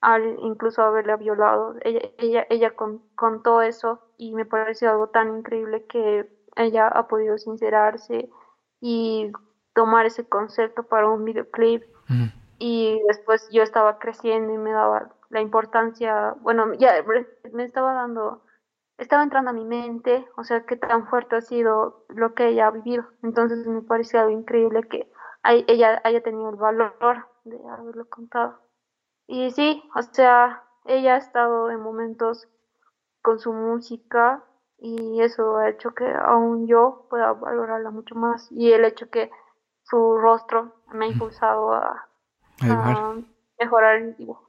al incluso haberla violado. Ella, ella, ella contó eso y me pareció algo tan increíble que ella ha podido sincerarse y tomar ese concepto para un videoclip. Y después yo estaba creciendo y me daba la importancia, bueno, ya me estaba dando, estaba entrando a mi mente, o sea, qué tan fuerte ha sido lo que ella ha vivido. Entonces me pareció algo increíble que ella haya tenido el valor de haberlo contado. Y sí, o sea, ella ha estado en momentos con su música y eso ha hecho que aún yo pueda valorarla mucho más y el hecho que su rostro me ha impulsado a, mejorar el dibujo.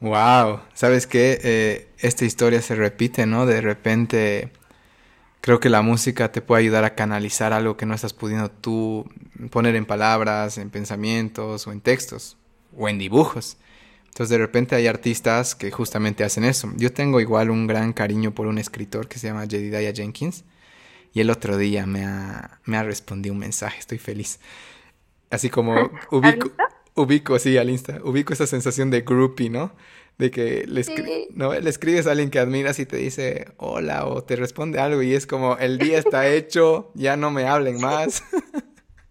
Wow, ¿sabes qué? Eh, esta historia se repite, ¿no? De repente creo que la música te puede ayudar a canalizar algo que no estás pudiendo tú poner en palabras, en pensamientos o en textos o en dibujos. Entonces de repente hay artistas que justamente hacen eso. Yo tengo igual un gran cariño por un escritor que se llama Jedidiah Jenkins. y el otro día me ha, me ha respondido un mensaje, estoy feliz. Así como ubico, ubico, sí, al Insta, ubico esa sensación de groupie, ¿no? De que le, ¿no? le escribes a alguien que admiras y te dice hola o te responde algo y es como el día está hecho, ya no me hablen más.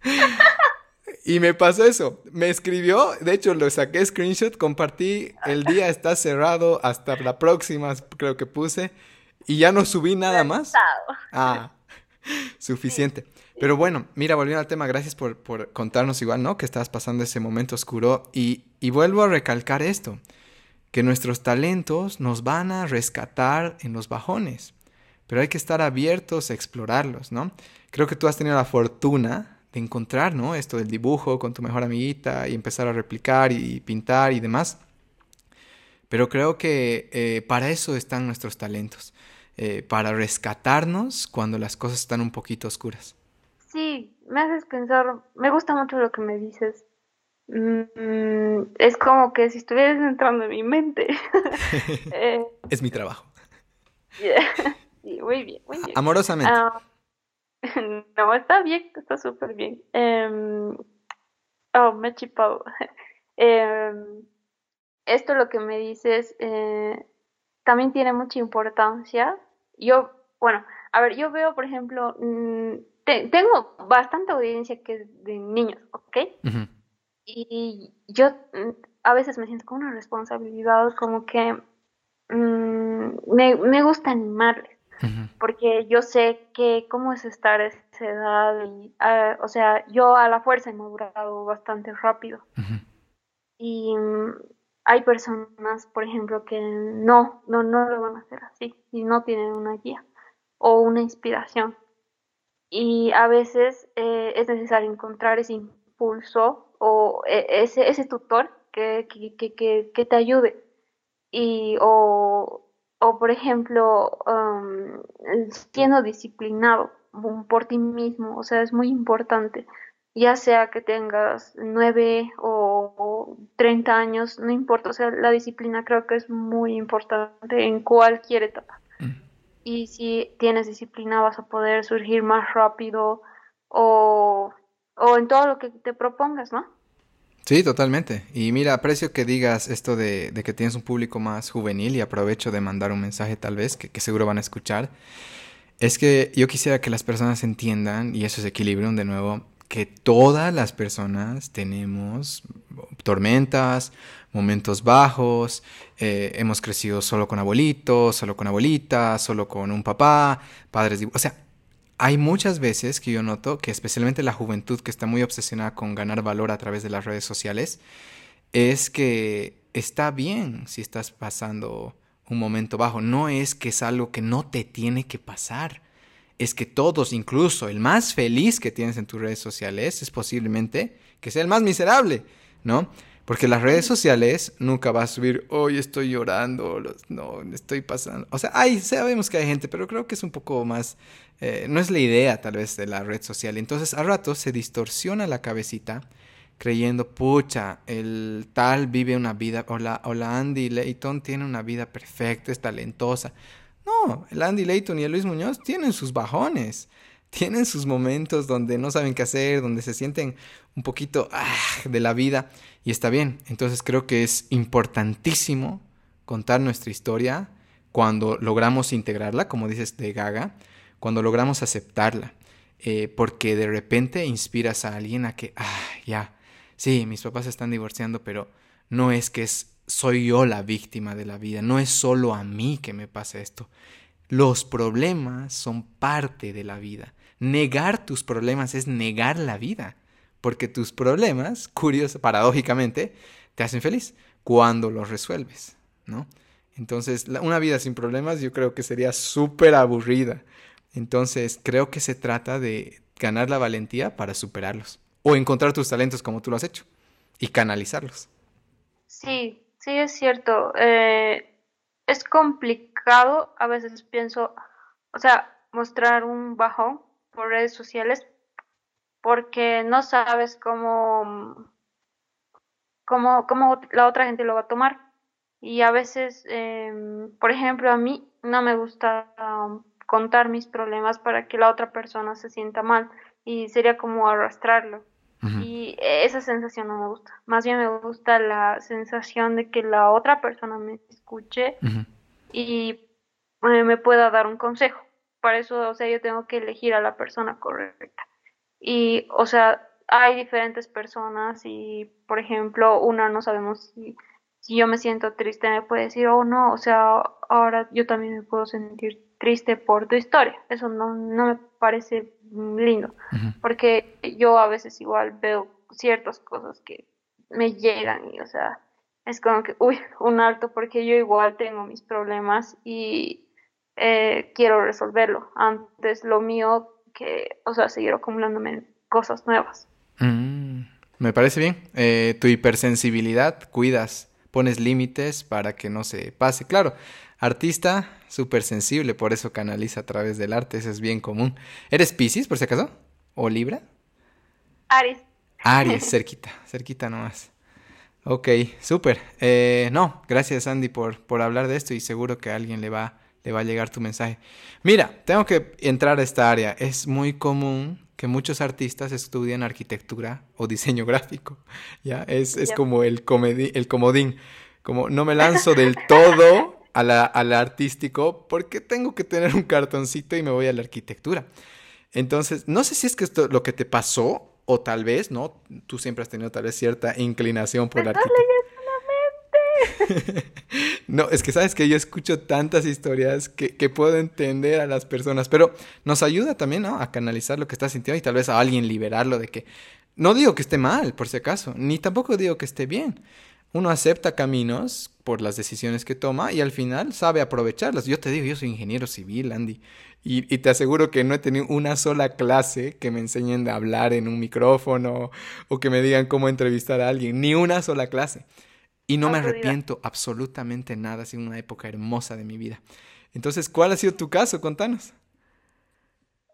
y me pasó eso, me escribió, de hecho lo saqué screenshot, compartí, el día está cerrado, hasta la próxima creo que puse y ya no subí nada más. Ah, suficiente. Pero bueno, mira, volviendo al tema, gracias por, contarnos igual, ¿no? Que estabas pasando ese momento oscuro. Y, y vuelvo a recalcar esto, que nuestros talentos nos van a rescatar en los bajones, pero hay que estar abiertos a explorarlos, ¿no? Creo que tú has tenido la fortuna de encontrar, ¿no? Esto del dibujo con tu mejor amiguita y empezar a replicar y pintar y demás. Pero creo que eh, para eso están nuestros talentos, eh, para rescatarnos cuando las cosas están un poquito oscuras. Sí, me haces pensar, me gusta mucho lo que me dices. Mm, es como que si estuvieras entrando en mi mente. Eh, es mi trabajo. Sí, muy bien, muy bien. Amorosamente. Ah, no, está bien, está súper bien. Em, oh, me he chipado. Em, esto lo que me dices eh, también tiene mucha importancia. Yo, bueno, a ver, yo veo, por ejemplo, tengo bastante audiencia que es de niños, ¿ok? Y yo mm, a veces me siento con una responsabilidad como que mm, me, gusta animarles, porque yo sé que cómo es estar a esa edad, y, ah, o sea, yo a la fuerza he madurado bastante rápido. Y mm, hay personas, por ejemplo, que no, no, no lo van a hacer así, y no tienen una guía o una inspiración y a veces eh, es necesario encontrar ese impulso o e, ese, ese tutor que, que, te ayude. Y, o, o por ejemplo, siendo disciplinado por ti mismo, o sea, es muy importante. Ya sea que tengas nueve o, treinta 30 años, no importa, o sea, la disciplina creo que es muy importante en cualquier etapa y si tienes disciplina vas a poder surgir más rápido o, en todo lo que te propongas, ¿no? Sí, totalmente. Y mira, aprecio que digas esto de, que tienes un público más juvenil y aprovecho de mandar un mensaje tal vez que, que, seguro van a escuchar. Es que yo quisiera que las personas entiendan, y eso es equilibrio de nuevo, que todas las personas tenemos tormentas, momentos bajos, eh, hemos crecido solo con abuelitos, solo con abuelitas, solo con un papá, padres, o sea, hay muchas veces que yo noto que especialmente la juventud que está muy obsesionada con ganar valor a través de las redes sociales, es que está bien si estás pasando un momento bajo, no es que es algo que no te tiene que pasar es que todos, incluso el más feliz que tienes en tus redes sociales, es posiblemente que sea el más miserable, ¿no? Porque las redes sociales nunca va a subir, hoy estoy llorando, no, estoy pasando. O sea, hay, sabemos que hay gente, pero creo que es un poco más, eh, no es la idea tal vez de la red social. Entonces, a rato se distorsiona la cabecita creyendo, pucha, el tal vive una vida, o la, o la Andy Layton tiene una vida perfecta, es talentosa. No, el Andy Layton y el Luis Muñoz tienen sus bajones, tienen sus momentos donde no saben qué hacer, donde se sienten un poquito ah, de la vida y está bien. Entonces creo que es importantísimo contar nuestra historia cuando logramos integrarla, como dices de Gaga, cuando logramos aceptarla, eh, porque de repente inspiras a alguien a que, ah, ya, sí, mis papás están divorciando, pero no es que es soy yo la víctima de la vida, no es solo a mí que me pasa esto. Los problemas son parte de la vida. Negar tus problemas es negar la vida, porque tus problemas, curioso, paradójicamente, te hacen feliz cuando los resuelves, ¿no? Entonces, una vida sin problemas yo creo que sería súper aburrida. Entonces, creo que se trata de ganar la valentía para superarlos o encontrar tus talentos como tú lo has hecho y canalizarlos. Sí, Sí, es cierto. Eh, es complicado, a veces pienso, o sea, mostrar un bajón por redes sociales porque no sabes cómo, cómo, cómo la otra gente lo va a tomar. Y a veces, em, por ejemplo, a mí no me gusta contar mis problemas para que la otra persona se sienta mal y sería como arrastrarlo. Y esa sensación no me gusta. Más bien me gusta la sensación de que la otra persona me escuche y eh, me pueda dar un consejo. Para eso, o sea, yo tengo que elegir a la persona correcta. Y, o sea, hay diferentes personas y, por ejemplo, una no sabemos si, si yo me siento triste, me puede decir, oh no, o sea, ahora yo también me puedo sentir triste por tu historia. Eso no, no me parece lindo, porque yo a veces igual veo ciertas cosas que me llegan y, o sea, es como que, uy, un alto, porque yo igual tengo mis problemas y eh, quiero resolverlo. Antes lo mío que, o sea, seguir acumulándome cosas nuevas. Mm, me parece bien. Eh, tu hipersensibilidad, cuidas, pones límites para que no se pase. Claro, artista súper sensible, por eso canaliza a través del arte, eso es bien común. ¿Eres Pisces, por si acaso? ¿O Libra? Aries. Aries, cerquita, cerquita nomás. Ok, súper. Eh, no, gracias Andy por, por hablar de esto y seguro que a alguien le va, le va a llegar tu mensaje. Mira, tengo que entrar a esta área. Es muy común que muchos artistas estudian arquitectura o diseño gráfico. ¿ya? Es, es como el, el comodín. Como no me lanzo del todo a la, al artístico porque tengo que tener un cartoncito y me voy a la arquitectura. Entonces, no sé si es que esto lo que te pasó o tal vez, ¿no? Tú siempre has tenido tal vez cierta inclinación por la arquitectura. no, es que sabes que yo escucho tantas historias que, que, puedo entender a las personas, pero nos ayuda también, ¿no? A canalizar lo que estás sintiendo y tal vez a alguien liberarlo de que... No digo que esté mal, por si acaso, ni tampoco digo que esté bien, uno acepta caminos por las decisiones que toma y al final sabe aprovecharlas. Yo te digo, yo soy ingeniero civil, Andy, y, te aseguro que no he tenido una sola clase que me enseñen a hablar en un micrófono o que me digan cómo entrevistar a alguien, ni una sola clase. Y no me arrepiento absolutamente nada, ha sido una época hermosa de mi vida. Entonces, ¿cuál ha sido tu caso? Contanos.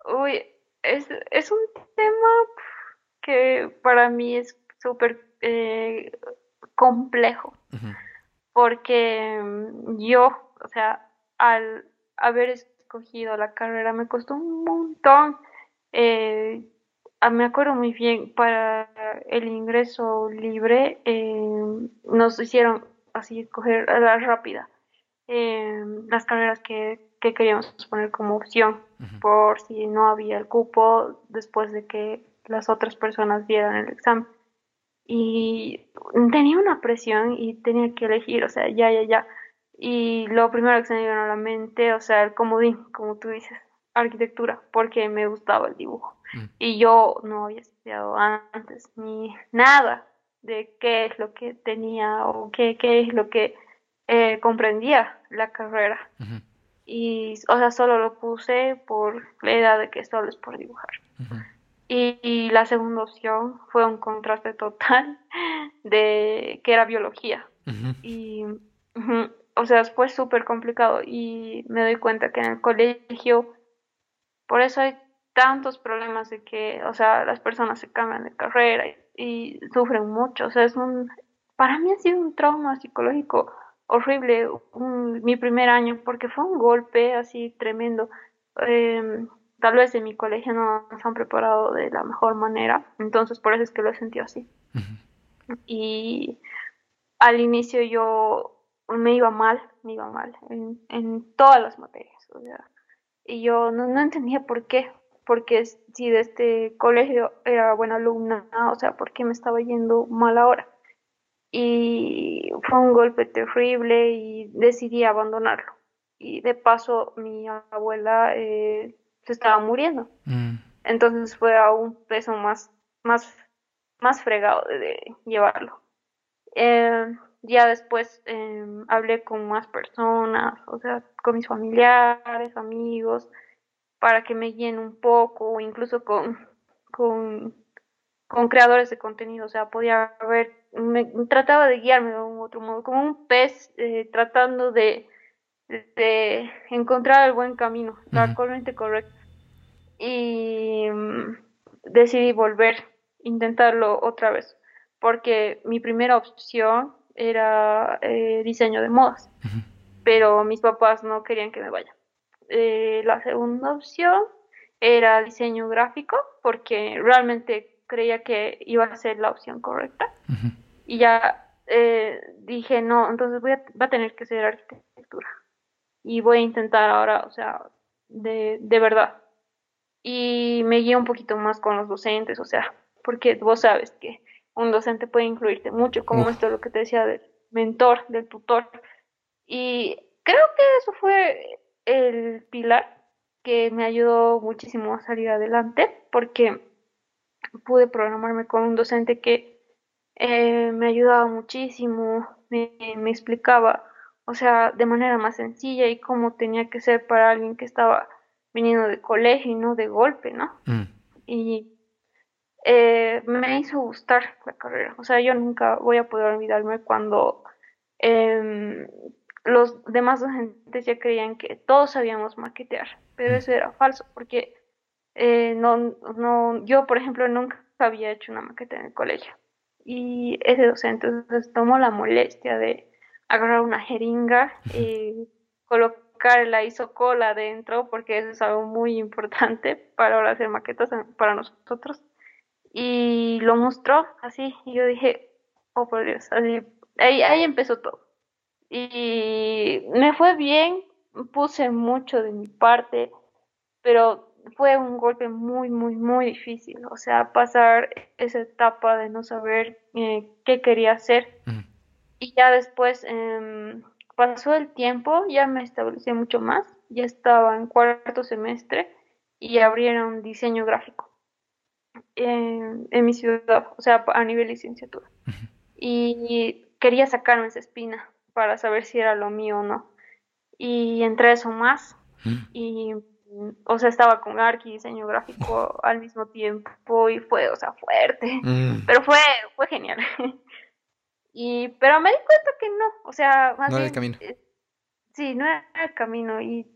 Uy, es, es un tema que para mí es súper eh, complejo, porque mm, yo, o sea, al haber escogido la carrera me costó un montón. Eh, me acuerdo muy bien, para el ingreso libre eh, nos hicieron así coger a la rápida eh, las carreras que, queríamos poner como opción. Por si no había el cupo después de que las otras personas dieran el examen y tenía una presión y tenía que elegir, o sea, ya, ya, ya. Y lo primero que se me vino a la mente, o sea, el comodín, como tú dices, arquitectura, porque me gustaba el dibujo. Mm. Y yo no había estudiado antes ni nada de qué es lo que tenía o qué, qué es lo que eh, comprendía la carrera. Y, o sea, solo lo puse por la idea de que solo es por dibujar. Y, la segunda opción fue un contraste total de que era biología. Y, o sea, fue súper complicado y me doy cuenta que en el colegio, por eso hay tantos problemas de que, o sea, las personas se cambian de carrera y, sufren mucho. O sea, es un, para mí ha sido un trauma psicológico horrible mi primer año porque fue un golpe así tremendo. Eh, tal vez en mi colegio no nos han preparado de la mejor manera, entonces por eso es que lo he sentido así. Y al inicio yo me iba mal, me iba mal en, en todas las materias, o sea, y yo no, no, entendía por qué, porque si de este colegio era buena alumna, o sea, ¿por qué me estaba yendo mal ahora? Y fue un golpe terrible y decidí abandonarlo. Y de paso mi abuela eh, se estaba muriendo. Mm. Entonces fue a un peso más, más, más fregado de, llevarlo. Eh, ya después em, hablé con más personas, o sea, con mis familiares, amigos, para que me guíen un poco, o incluso con, con, creadores de contenido, o sea, podía ver, me, trataba de guiarme de un otro modo, como un pez eh, tratando de, de encontrar el buen camino, la corriente correcta. Y mm, decidí volver, intentarlo otra vez, porque mi primera opción era eh, diseño de modas, pero mis papás no querían que me vaya. eh, la segunda opción era diseño gráfico, porque realmente creía que iba a ser la opción correcta. Y ya eh, dije, no, entonces voy a, va a tener que ser arquitectura. Y voy a intentar ahora, o sea, de, de verdad. Y me guío un poquito más con los docentes, o sea, porque vos sabes que un docente puede incluirte mucho, como esto lo que te decía del mentor, del tutor. Y creo que eso fue el pilar que me ayudó muchísimo a salir adelante porque pude programarme con un docente que eh, me ayudaba muchísimo, me, explicaba, o sea, de manera más sencilla y cómo tenía que ser para alguien que estaba viniendo de colegio y no de golpe, ¿no? Mm. Y eh, me hizo gustar la carrera, o sea, yo nunca voy a poder olvidarme cuando em, los demás docentes ya creían que todos sabíamos maquetear, pero mm. eso era falso, porque eh, no, no, yo, por ejemplo, nunca había hecho una maqueta en el colegio. Y ese docente entonces tomó la molestia de agarrar una jeringa y colocar la isocola dentro, porque eso es algo muy importante para hacer maquetas para nosotros. Y lo mostró así, y yo dije, oh por Dios, así, ahí, ahí empezó todo. Y me fue bien, puse mucho de mi parte, pero fue un golpe muy, muy, muy difícil. O sea, pasar esa etapa de no saber eh, qué quería hacer. Y ya después em, pasó el tiempo, ya me establecí mucho más, ya estaba en cuarto semestre y abrieron diseño gráfico en, en mi ciudad, o sea, a nivel licenciatura. Y quería sacarme esa espina para saber si era lo mío o no. Y entré eso más. Y, o sea, estaba con Arqui, diseño gráfico al mismo tiempo y fue, o sea, fuerte. Mm. Pero fue, fue genial. y, pero me di cuenta que no, o sea, más no era el camino. Eh, sí, no era el camino. Y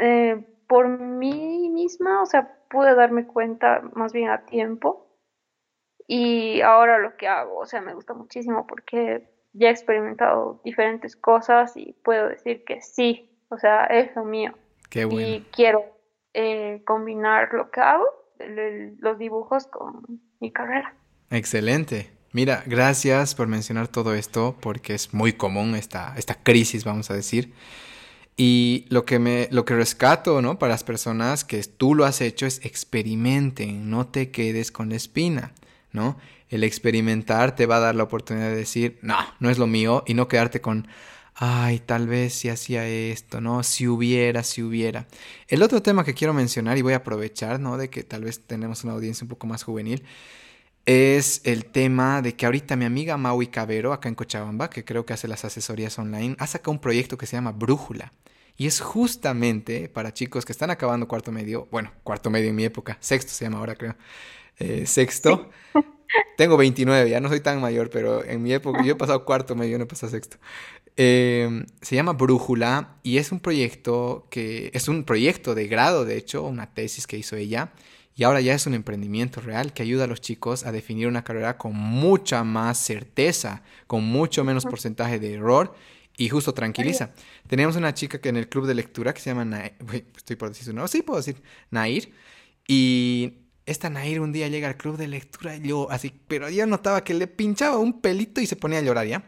eh, por mí misma, o sea, pude darme cuenta más bien a tiempo. Y ahora lo que hago, o sea, me gusta muchísimo porque ya he experimentado diferentes cosas y puedo decir que sí, o sea, es lo mío. Qué bueno. Y quiero eh, combinar lo que hago, los dibujos con mi carrera. Excelente. Mira, gracias por mencionar todo esto porque es muy común esta, esta crisis, vamos a decir. Y lo que, me, lo que rescato ¿no? para las personas que tú lo has hecho es experimenten, no te quedes con la espina. ¿no? El experimentar te va a dar la oportunidad de decir, no, no es lo mío, y no quedarte con, ay, tal vez si hacía esto, ¿no? Si hubiera, si hubiera. El otro tema que quiero mencionar, y voy a aprovechar, ¿no? De que tal vez tenemos una audiencia un poco más juvenil, es el tema de que ahorita mi amiga Maui Cabero, acá en Cochabamba, que creo que hace las asesorías online, ha sacado un proyecto que se llama Brújula. Y es justamente para chicos que están acabando cuarto medio, bueno, cuarto medio en mi época, sexto se llama ahora creo, eh, sexto. Tengo 29, ya no soy tan mayor, pero en mi época yo he pasado cuarto medio, no he pasado sexto. Em, se llama Brújula y es un proyecto que es un proyecto de grado, de hecho, una tesis que hizo ella. Y ahora ya es un emprendimiento real que ayuda a los chicos a definir una carrera con mucha más certeza, con mucho menos porcentaje de error y justo tranquiliza. Tenemos una chica que en el club de lectura que se llama Nair, estoy por decir su nombre, sí puedo decir Nair, y esta Nair un día llega al club de lectura y yo así, pero yo notaba que le pinchaba un pelito y se ponía a llorar, ¿ya?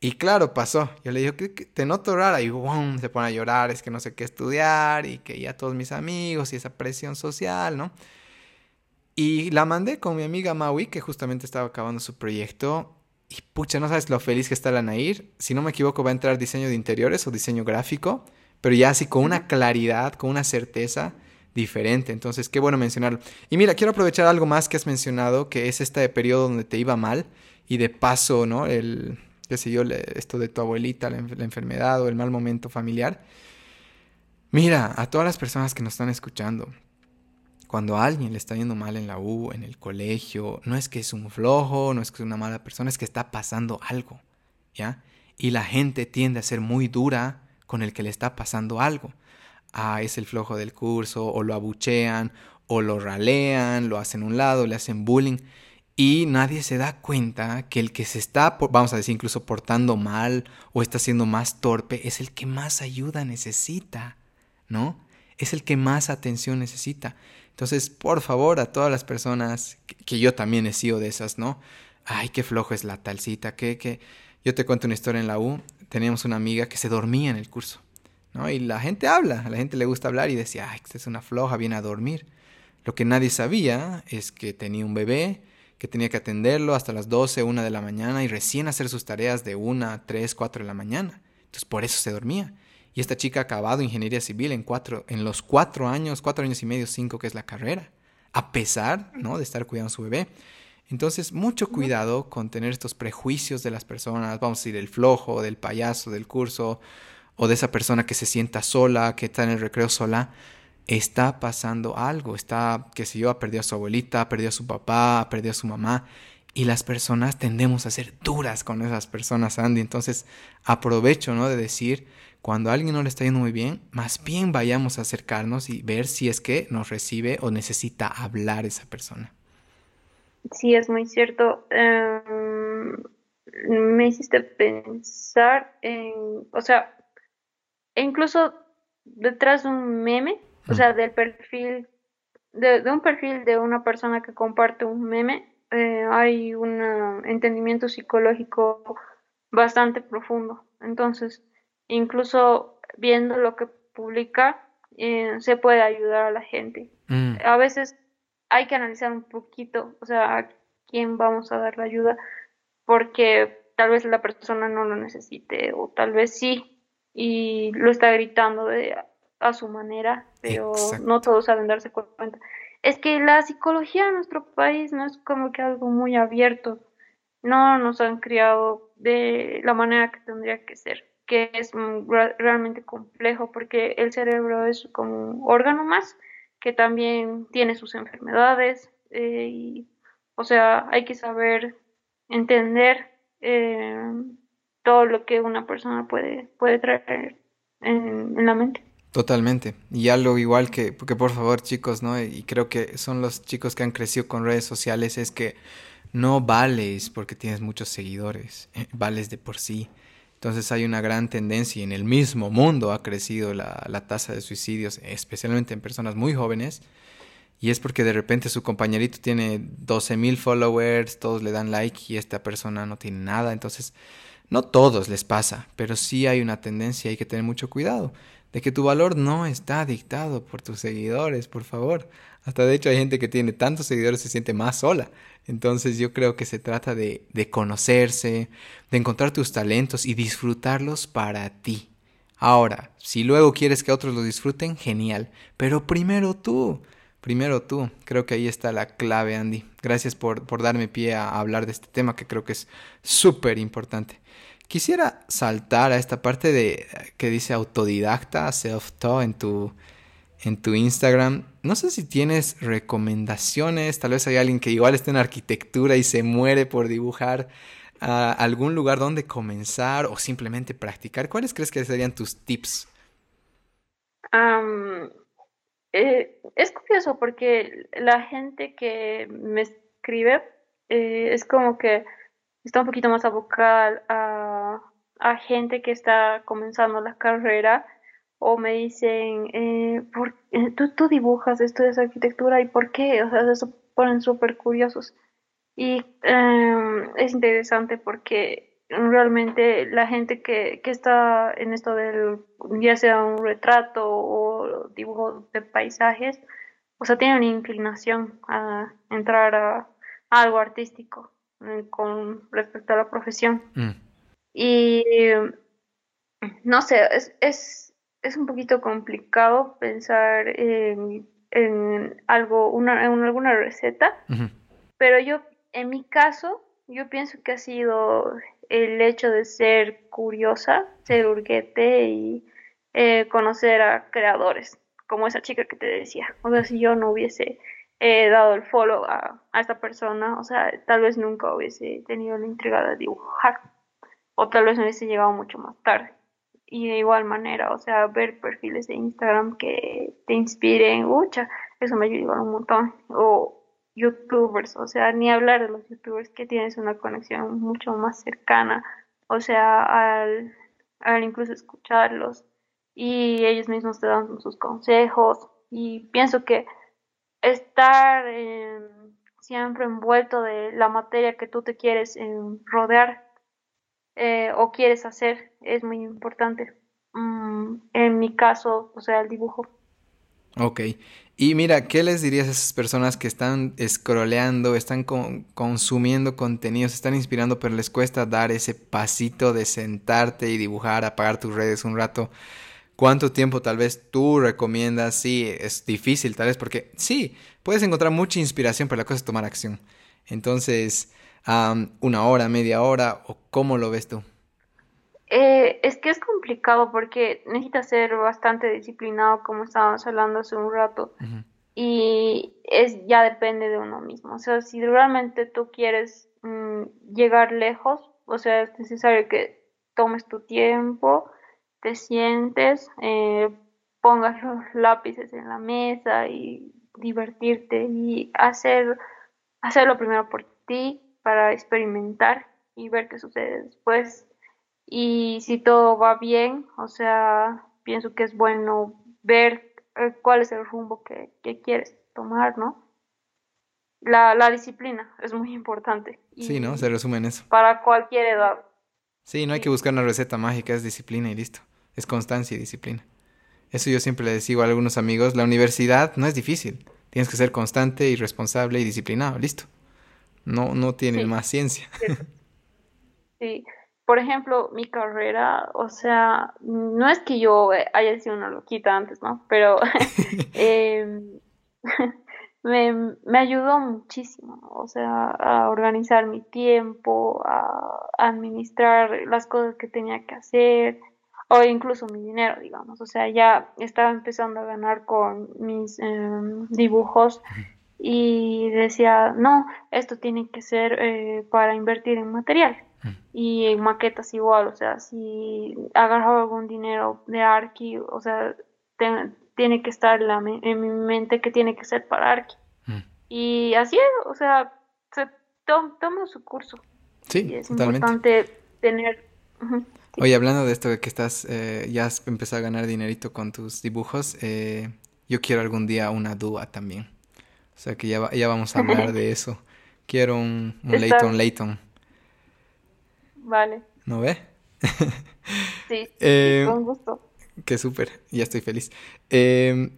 Y claro, pasó. Yo le digo, que te noto rara. Y ¡bum! se pone a llorar, es que no sé qué estudiar y que ya todos mis amigos y esa presión social, ¿no? Y la mandé con mi amiga Maui, que justamente estaba acabando su proyecto. Y pucha, no sabes lo feliz que está la Nair. Si no me equivoco, va a entrar diseño de interiores o diseño gráfico, pero ya así con una claridad, con una certeza diferente. Entonces, qué bueno mencionarlo. Y mira, quiero aprovechar algo más que has mencionado, que es este periodo donde te iba mal y de paso, ¿no? El, qué yo, esto de tu abuelita, la, enfermedad o el mal momento familiar. Mira, a todas las personas que nos están escuchando, cuando a alguien le está yendo mal en la U, en el colegio, no es que es un flojo, no es que es una mala persona, es que está pasando algo, ¿ya? Y la gente tiende a ser muy dura con el que le está pasando algo ah, es el flojo del curso, o lo abuchean, o lo ralean, lo hacen un lado, le hacen bullying. Y nadie se da cuenta que el que se está, vamos a decir, incluso portando mal o está siendo más torpe, es el que más ayuda necesita, ¿no? es el que más atención necesita. Entonces, por favor, a todas las personas, que, yo también he sido de esas, ¿no? Ay, qué flojo es la talcita, que, que... Yo te cuento una historia en la U, teníamos una amiga que se dormía en el curso, ¿no? Y la gente habla, a la gente le gusta hablar y decía, ay, esta es una floja, viene a dormir. Lo que nadie sabía es que tenía un bebé, que tenía que atenderlo hasta las 12, 1 de la mañana y recién hacer sus tareas de 1, 3, 4 de la mañana. Entonces por eso se dormía. Y esta chica ha acabado ingeniería civil en, cuatro, en los cuatro años, cuatro años y medio, cinco que es la carrera, a pesar ¿no? de estar cuidando a su bebé. Entonces, mucho cuidado con tener estos prejuicios de las personas, vamos a decir, el flojo, del payaso, del curso, o de esa persona que se sienta sola, que está en el recreo sola. Está pasando algo, está, qué sé yo, ha perdido a su abuelita, ha perdido a su papá, ha perdido a su mamá. Y las personas tendemos a ser duras con esas personas, Andy. Entonces, aprovecho, ¿no? De decir, cuando a alguien no le está yendo muy bien, más bien vayamos a acercarnos y ver si es que nos recibe o necesita hablar esa persona. Sí, es muy cierto. Em, me hiciste pensar en, o sea, incluso detrás de un meme, o sea, del perfil, de, un perfil de una persona que comparte un meme, eh, hay un entendimiento psicológico bastante profundo. Entonces, incluso viendo lo que publica, eh, se puede ayudar a la gente. Mm. A veces hay que analizar un poquito, o sea, a quién vamos a dar la ayuda, porque tal vez la persona no lo necesite, o tal vez sí, y lo está gritando de, a su manera, pero no todos saben darse cuenta. Es que la psicología en nuestro país no es como que algo muy abierto, no nos han criado de la manera que tendría que ser que es realmente complejo porque el cerebro es como un órgano más que también tiene sus enfermedades eh, y o sea hay que saber entender eh, todo lo que una persona puede puede traer en, en, la mente Totalmente. Y algo igual que, porque por favor chicos, ¿no? Y creo que son los chicos que han crecido con redes sociales, es que no vales porque tienes muchos seguidores, vales de por sí. Entonces hay una gran tendencia y en el mismo mundo ha crecido la, la tasa de suicidios, especialmente en personas muy jóvenes. Y es porque de repente su compañerito tiene 12 mil followers, todos le dan like y esta persona no tiene nada. Entonces, no todos les pasa, pero sí hay una tendencia, hay que tener mucho cuidado, de que tu valor no está dictado por tus seguidores, por favor. Hasta de hecho hay gente que tiene tantos seguidores se siente más sola. Entonces yo creo que se trata de, de conocerse, de encontrar tus talentos y disfrutarlos para ti. Ahora, si luego quieres que otros lo disfruten, genial. Pero primero tú, primero tú. Creo que ahí está la clave, Andy. Gracias por, por darme pie a hablar de este tema que creo que es súper importante. Quisiera saltar a esta parte de que dice autodidacta, self-taught en tu, en tu Instagram. No sé si tienes recomendaciones, tal vez hay alguien que igual está en arquitectura y se muere por dibujar a algún lugar donde comenzar o simplemente practicar. ¿Cuáles crees que serían tus tips? Eh, es curioso porque la gente que me escribe eh, es como que está un poquito más abocada a, a gente que está comenzando la carrera o me dicen, eh, ¿por, eh, tú, tú dibujas, estudias arquitectura y por qué, o sea, se ponen súper curiosos. Y em, es interesante porque realmente la gente que, que está en esto del, ya sea un retrato o dibujo de paisajes, o sea, tiene una inclinación a entrar a, algo artístico eh, con respecto a la profesión. Mm. Y no sé, es, es es un poquito complicado pensar en, algo, una, en alguna receta, pero yo, en mi caso, yo pienso que ha sido el hecho de ser curiosa, ser urguete y eh, conocer a creadores, como esa chica que te decía. O sea, si yo no hubiese eh, dado el follow a, a, esta persona, o sea, tal vez nunca hubiese tenido la intriga de dibujar, o tal vez me hubiese llegado mucho más tarde. Y de igual manera, o sea, ver perfiles de Instagram que te inspiren, ucha, eso me ayuda un montón. O youtubers, o sea, ni hablar de los youtubers que tienes una conexión mucho más cercana, o sea, al, al incluso escucharlos. Y ellos mismos te dan sus consejos. Y pienso que estar siempre envuelto de la materia que tú te quieres rodear eh, o quieres hacer es muy importante. Mm, en mi caso, o sea, el dibujo. Ok. Y mira, ¿qué les dirías a esas personas que están scrolleando, están consumiendo contenidos, están inspirando, pero les cuesta dar ese pasito de sentarte y dibujar, apagar tus redes un rato? ¿Cuánto tiempo tal vez tú recomiendas? Sí, es difícil tal vez porque sí, puedes encontrar mucha inspiración, pero la cosa es tomar acción. Entonces, una hora, media hora, o cómo lo ves tú? Eh, es que es complicado porque necesitas ser bastante disciplinado, como estábamos hablando hace un rato, y es ya depende de uno mismo. O sea, si realmente tú quieres mm, llegar lejos, o sea, es necesario que tomes tu tiempo, te sientes, eh, pongas los lápices en la mesa y divertirte y hacer hacerlo primero por ti para experimentar y ver qué sucede después y si todo va bien, o sea, pienso que es bueno ver eh, cuál es el rumbo que, quieres tomar, ¿no? La, la, disciplina es muy importante. sí, ¿no? Se resume en eso. Para cualquier edad. Sí, no hay que buscar una receta mágica, es disciplina y listo. Es constancia y disciplina. Eso yo siempre le digo a algunos amigos, la universidad no es difícil. Tienes que ser constante y responsable y disciplinado, listo. No, no tiene más ciencia. Sí por ejemplo, mi carrera, o sea, no es que yo haya sido una loquita antes, ¿no? Pero em, me, ayudó muchísimo, o sea, a organizar mi tiempo, a, administrar las cosas que tenía que hacer, o incluso mi dinero, digamos. O sea, ya estaba empezando a ganar con mis em, dibujos y decía, no, esto tiene que ser eh, para invertir en material y en maquetas igual, o sea, si agarraba algún dinero de Arki, o sea, tiene que estar en, mi mente que tiene que ser para Arki. Y así es, o sea, se toma su curso. Sí, es importante tener... Oye, hablando de esto de que estás, eh, ya has empezado a ganar dinerito con tus dibujos, eh, yo quiero algún día una dúa también. O sea que ya, ya vamos a hablar de eso. Quiero un, un Layton Layton. Vale. ¿No ve? sí, eh, con gusto. Qué súper, ya estoy feliz. Em,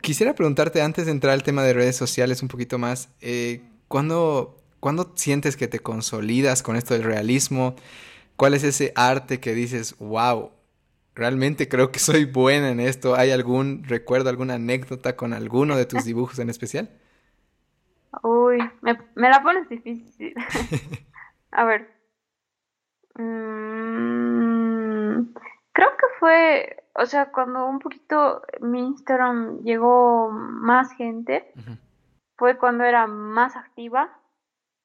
quisiera preguntarte antes de entrar al tema de redes sociales un poquito más, eh, ¿cuándo, ¿cuándo sientes que te consolidas con esto del realismo? ¿Cuál es ese arte que dices, wow, realmente creo que soy buena en esto? ¿Hay algún recuerdo, alguna anécdota con alguno de tus dibujos en especial? Uy, me, me la pones difícil. A ver, Mm, creo que fue, o sea, cuando un poquito mi Instagram llegó más gente, fue cuando era más activa.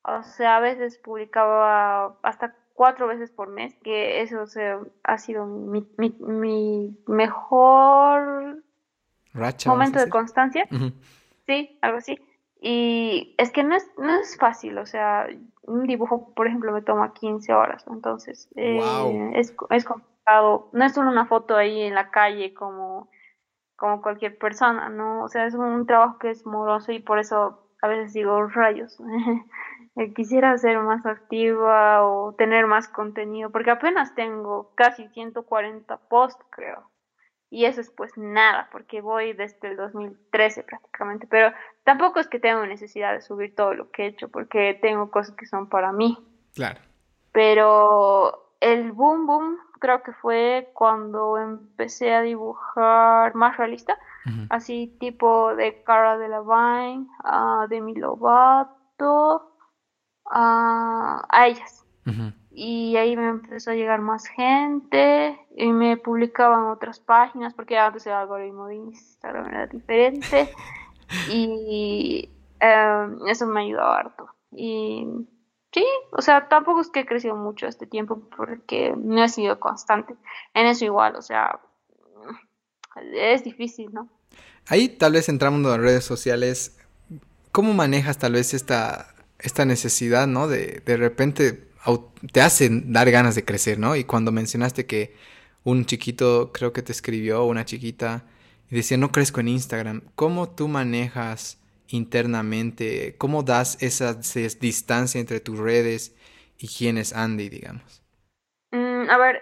O sea, a veces publicaba hasta cuatro veces por mes, que eso ha sido mi, mi, mejor momento de constancia. Sí, algo así. Y es que no es, no es fácil, o sea, un dibujo, por ejemplo, me toma 15 horas, entonces eh, es, es complicado. No es solo una foto ahí en la calle como, como cualquier persona, ¿no? O sea, es un trabajo que es moroso y por eso a veces digo rayos. Quisiera ser más activa o tener más contenido, porque apenas tengo casi 140 posts, creo y eso es pues nada, porque voy desde el 2013 prácticamente, pero tampoco es que tengo necesidad de subir todo lo que he hecho, porque tengo cosas que son para mí. Claro. Pero el boom boom creo que fue cuando empecé a dibujar más realista, así tipo de Cara de la Vine, uh, Demi Lovato, a ellas y ahí me empezó a llegar más gente y me publicaban otras páginas porque antes el algoritmo de Instagram era diferente y em, eso me ayudó harto y sí, o sea, tampoco es que he crecido mucho este tiempo porque no he sido constante en eso igual, o sea, es difícil, ¿no? Ahí tal vez entramos en redes sociales, ¿cómo manejas tal vez esta, esta necesidad, ¿no? De, de repente te hacen dar ganas de crecer, ¿no? Y cuando mencionaste que un chiquito creo que te escribió, una chiquita, y decía, no crezco en Instagram. ¿Cómo tú manejas internamente, cómo das esa distancia entre tus redes y quién es Andy, digamos? Mm, a ver,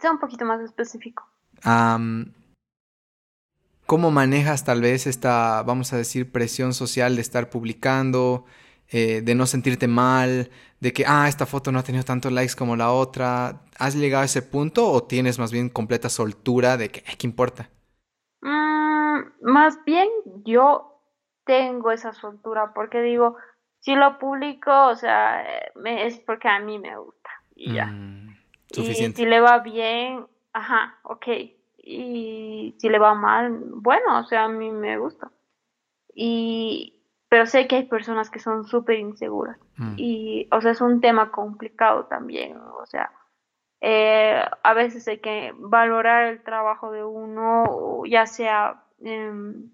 sea un poquito más específico. ¿Cómo manejas tal vez esta, vamos a decir, presión social de estar publicando, eh, de no sentirte mal, de que, ah, esta foto no ha tenido tantos likes como la otra? ¿Has llegado a ese punto o tienes más bien completa soltura de que, ¿qué importa? Mm, más bien yo tengo esa soltura porque digo, si lo publico, o sea, es porque a mí me gusta y ya. Mm, suficiente. Y si le va bien, ajá, ok. Y si le va mal, bueno, o sea, a mí me gusta. Y, pero sé que hay personas que son súper inseguras. Mm. Y, o sea, es un tema complicado también, o sea, eh, a veces hay que valorar el trabajo de uno, ya sea en,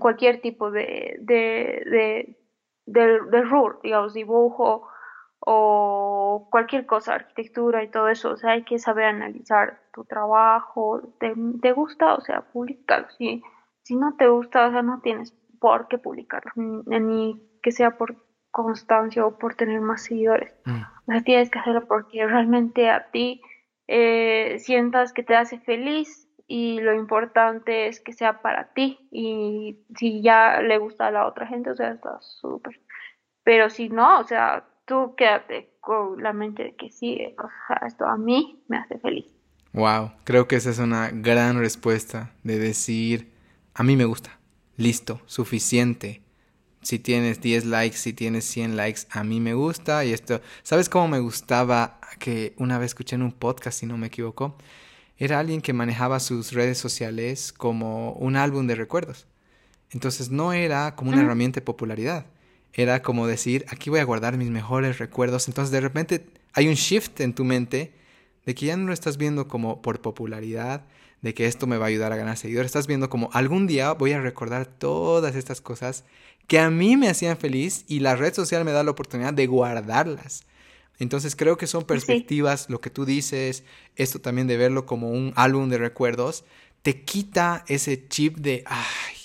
cualquier tipo de, de, de, rol, digamos, dibujo o cualquier cosa, arquitectura y todo eso. O sea, hay que saber analizar tu trabajo. ¿Te, te gusta? O sea, publicarlo. Si, si no te gusta, o sea, no tienes por qué publicarlo, ni que sea por constancia o por tener más seguidores. Mm. O sea, tienes que hacerlo porque realmente a ti eh, sientas que te hace feliz y lo importante es que sea para ti y si ya le gusta a la otra gente, o sea, está súper. Pero si no, o sea, tú quédate con la mente de que sí, o sea, esto a mí me hace feliz. Wow, creo que esa es una gran respuesta de decir, a mí me gusta, listo, suficiente si tienes 10 likes, si tienes 100 likes, a mí me gusta y esto, ¿sabes cómo me gustaba que una vez escuché en un podcast, si no me equivoco? Era alguien que manejaba sus redes sociales como un álbum de recuerdos. Entonces no era como una herramienta de popularidad, era como decir, aquí voy a guardar mis mejores recuerdos. Entonces de repente hay un shift en tu mente de que ya no lo estás viendo como por popularidad, de que esto me va a ayudar a ganar seguidores. Estás viendo como algún día voy a recordar todas estas cosas que a mí me hacían feliz y la red social me da la oportunidad de guardarlas. Entonces creo que son perspectivas, lo que tú dices, esto también de verlo como un álbum de recuerdos, te quita ese chip de, ay,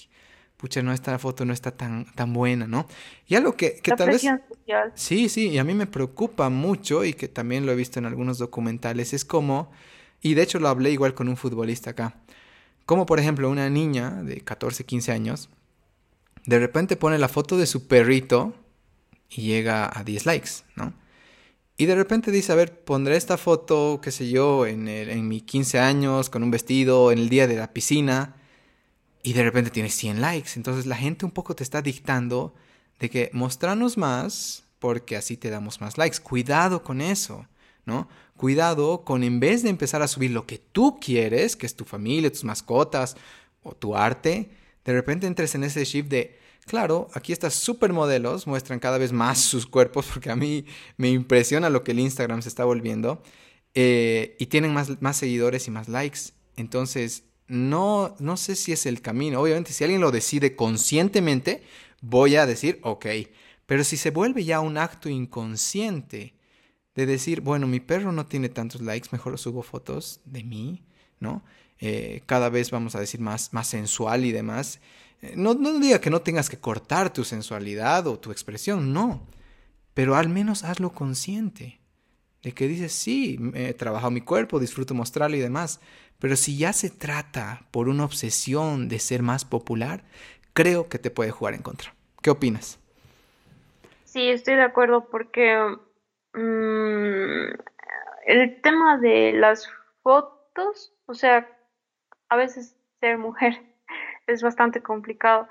pucha, no, esta foto no está tan, tan buena, ¿no? Y algo que, que tal vez... Sí, sí, y a mí me preocupa mucho y que también lo he visto en algunos documentales, es como y de hecho lo hablé igual con un futbolista acá. Como por ejemplo una niña de 14, 15 años, de repente pone la foto de su perrito y llega a 10 likes, ¿no? Y de repente dice, a ver, pondré esta foto, qué sé yo, en, el, en mis 15 años, con un vestido, en el día de la piscina, y de repente tiene 100 likes. Entonces la gente un poco te está dictando de que mostranos más, porque así te damos más likes. Cuidado con eso. ¿no? Cuidado con en vez de empezar a subir lo que tú quieres, que es tu familia, tus mascotas o tu arte, de repente entres en ese shift de, claro, aquí estas supermodelos muestran cada vez más sus cuerpos porque a mí me impresiona lo que el Instagram se está volviendo eh, y tienen más, más seguidores y más likes. Entonces, no, no sé si es el camino. Obviamente, si alguien lo decide conscientemente, voy a decir, ok. Pero si se vuelve ya un acto inconsciente, de decir, bueno, mi perro no tiene tantos likes, mejor subo fotos de mí, ¿no? Eh, cada vez vamos a decir más, más sensual y demás. Eh, no, no diga que no tengas que cortar tu sensualidad o tu expresión, no. Pero al menos hazlo consciente. De que dices, sí, he trabajado mi cuerpo, disfruto mostrarlo y demás. Pero si ya se trata por una obsesión de ser más popular, creo que te puede jugar en contra. ¿Qué opinas? Sí, estoy de acuerdo porque Mm, el tema de las fotos, o sea, a veces ser mujer es bastante complicado.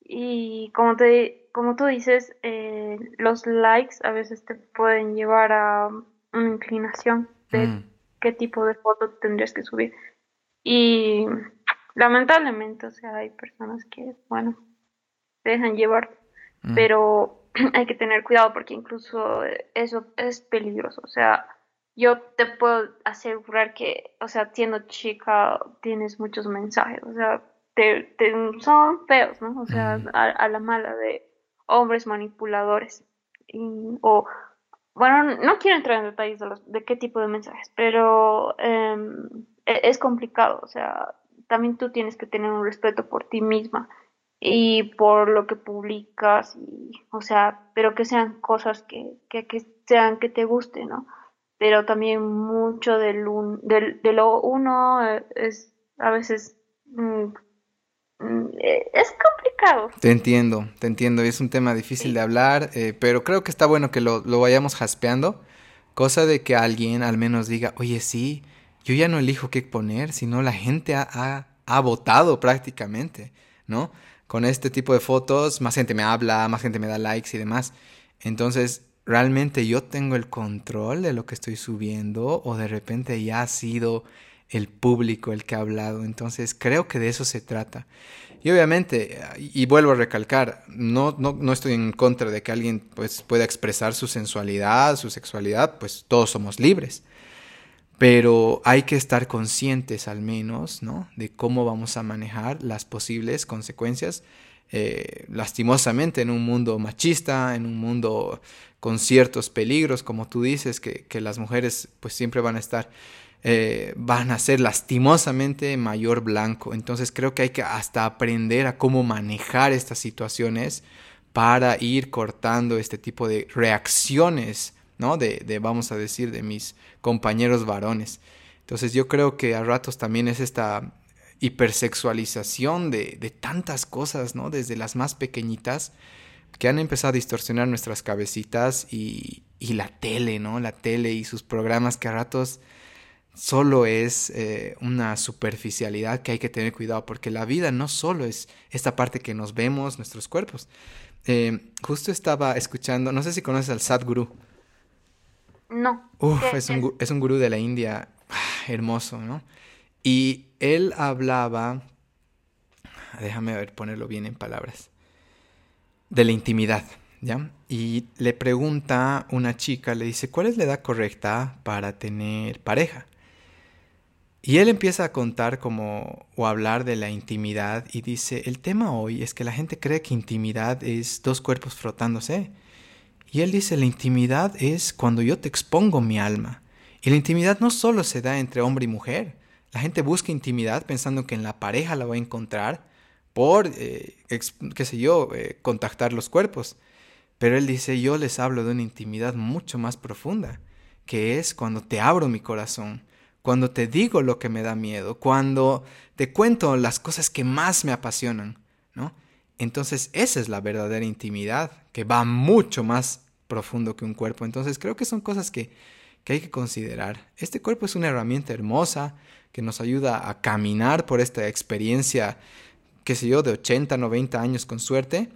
Y como, te, como tú dices, eh, los likes a veces te pueden llevar a una inclinación de mm. qué tipo de foto tendrías que subir. Y lamentablemente, o sea, hay personas que, bueno, se dejan llevar, mm. pero hay que tener cuidado porque incluso eso es peligroso. O sea, yo te puedo asegurar que, o sea, siendo chica tienes muchos mensajes, o sea, te, son feos, ¿no? O sea, a, la mala de hombres manipuladores. O bueno, no quiero entrar en detalles de, los, de qué tipo de mensajes, pero em, e, es complicado, o sea, también tú tienes que tener un respeto por ti misma y por lo que publicas, y, o sea, pero que sean cosas que, que, que sean que te gusten, ¿no? Pero también mucho del, del de lo uno eh, es a veces mm, mm, eh, es complicado. Te entiendo, te entiendo, es un tema difícil de hablar, eh, pero creo que está bueno que lo, lo vayamos jaspeando, cosa de que alguien al menos diga, oye, sí, yo ya no elijo qué poner, sino la gente ha, ha, ha votado prácticamente, ¿no? Con este tipo de fotos, más gente me habla, más gente me da likes y demás. Entonces, ¿realmente yo tengo el control de lo que estoy subiendo o de repente ya ha sido el público el que ha hablado? Entonces, creo que de eso se trata. Y obviamente, y vuelvo a recalcar, no, no, no estoy en contra de que alguien pues, pueda expresar su sensualidad, su sexualidad, pues todos somos libres pero hay que estar conscientes al menos, ¿no? De cómo vamos a manejar las posibles consecuencias. Eh, lastimosamente en un mundo machista, en un mundo con ciertos peligros, como tú dices, que, las mujeres pues siempre van a estar, eh, van a ser lastimosamente mayor blanco. Entonces creo que hay que hasta aprender a cómo manejar estas situaciones para ir cortando este tipo de reacciones ¿no? De, de, vamos a decir, de mis compañeros varones. Entonces yo creo que a ratos también es esta hipersexualización de, de tantas cosas, ¿no? Desde las más pequeñitas que han empezado a distorsionar nuestras cabecitas y, y la tele, ¿no? La tele y sus programas que a ratos solo es eh, una superficialidad que hay que tener cuidado, porque la vida no solo es esta parte que nos vemos, nuestros cuerpos. Eh, justo estaba escuchando, no sé si conoces al Sadhguru. No. Uf, es un, es un gurú de la India ah, hermoso, ¿no? Y él hablaba, déjame ver, ponerlo bien en palabras, de la intimidad, ¿ya? Y le pregunta una chica, le dice, ¿cuál es la edad correcta para tener pareja? Y él empieza a contar como o hablar de la intimidad y dice, el tema hoy es que la gente cree que intimidad es dos cuerpos frotándose. Y él dice, la intimidad es cuando yo te expongo mi alma. Y la intimidad no solo se da entre hombre y mujer. La gente busca intimidad pensando que en la pareja la va a encontrar por, eh, qué sé yo, eh, contactar los cuerpos. Pero él dice, yo les hablo de una intimidad mucho más profunda, que es cuando te abro mi corazón, cuando te digo lo que me da miedo, cuando te cuento las cosas que más me apasionan. Entonces esa es la verdadera intimidad, que va mucho más profundo que un cuerpo. Entonces creo que son cosas que, que hay que considerar. Este cuerpo es una herramienta hermosa que nos ayuda a caminar por esta experiencia, qué sé yo, de 80, 90 años con suerte,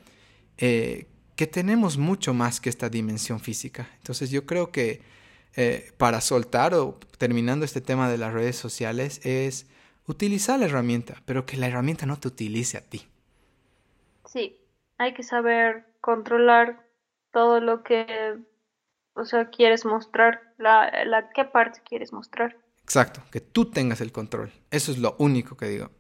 eh, que tenemos mucho más que esta dimensión física. Entonces yo creo que eh, para soltar o terminando este tema de las redes sociales es utilizar la herramienta, pero que la herramienta no te utilice a ti. Sí, hay que saber controlar todo lo que, o sea, quieres mostrar, la, la qué parte quieres mostrar. Exacto, que tú tengas el control. Eso es lo único que digo.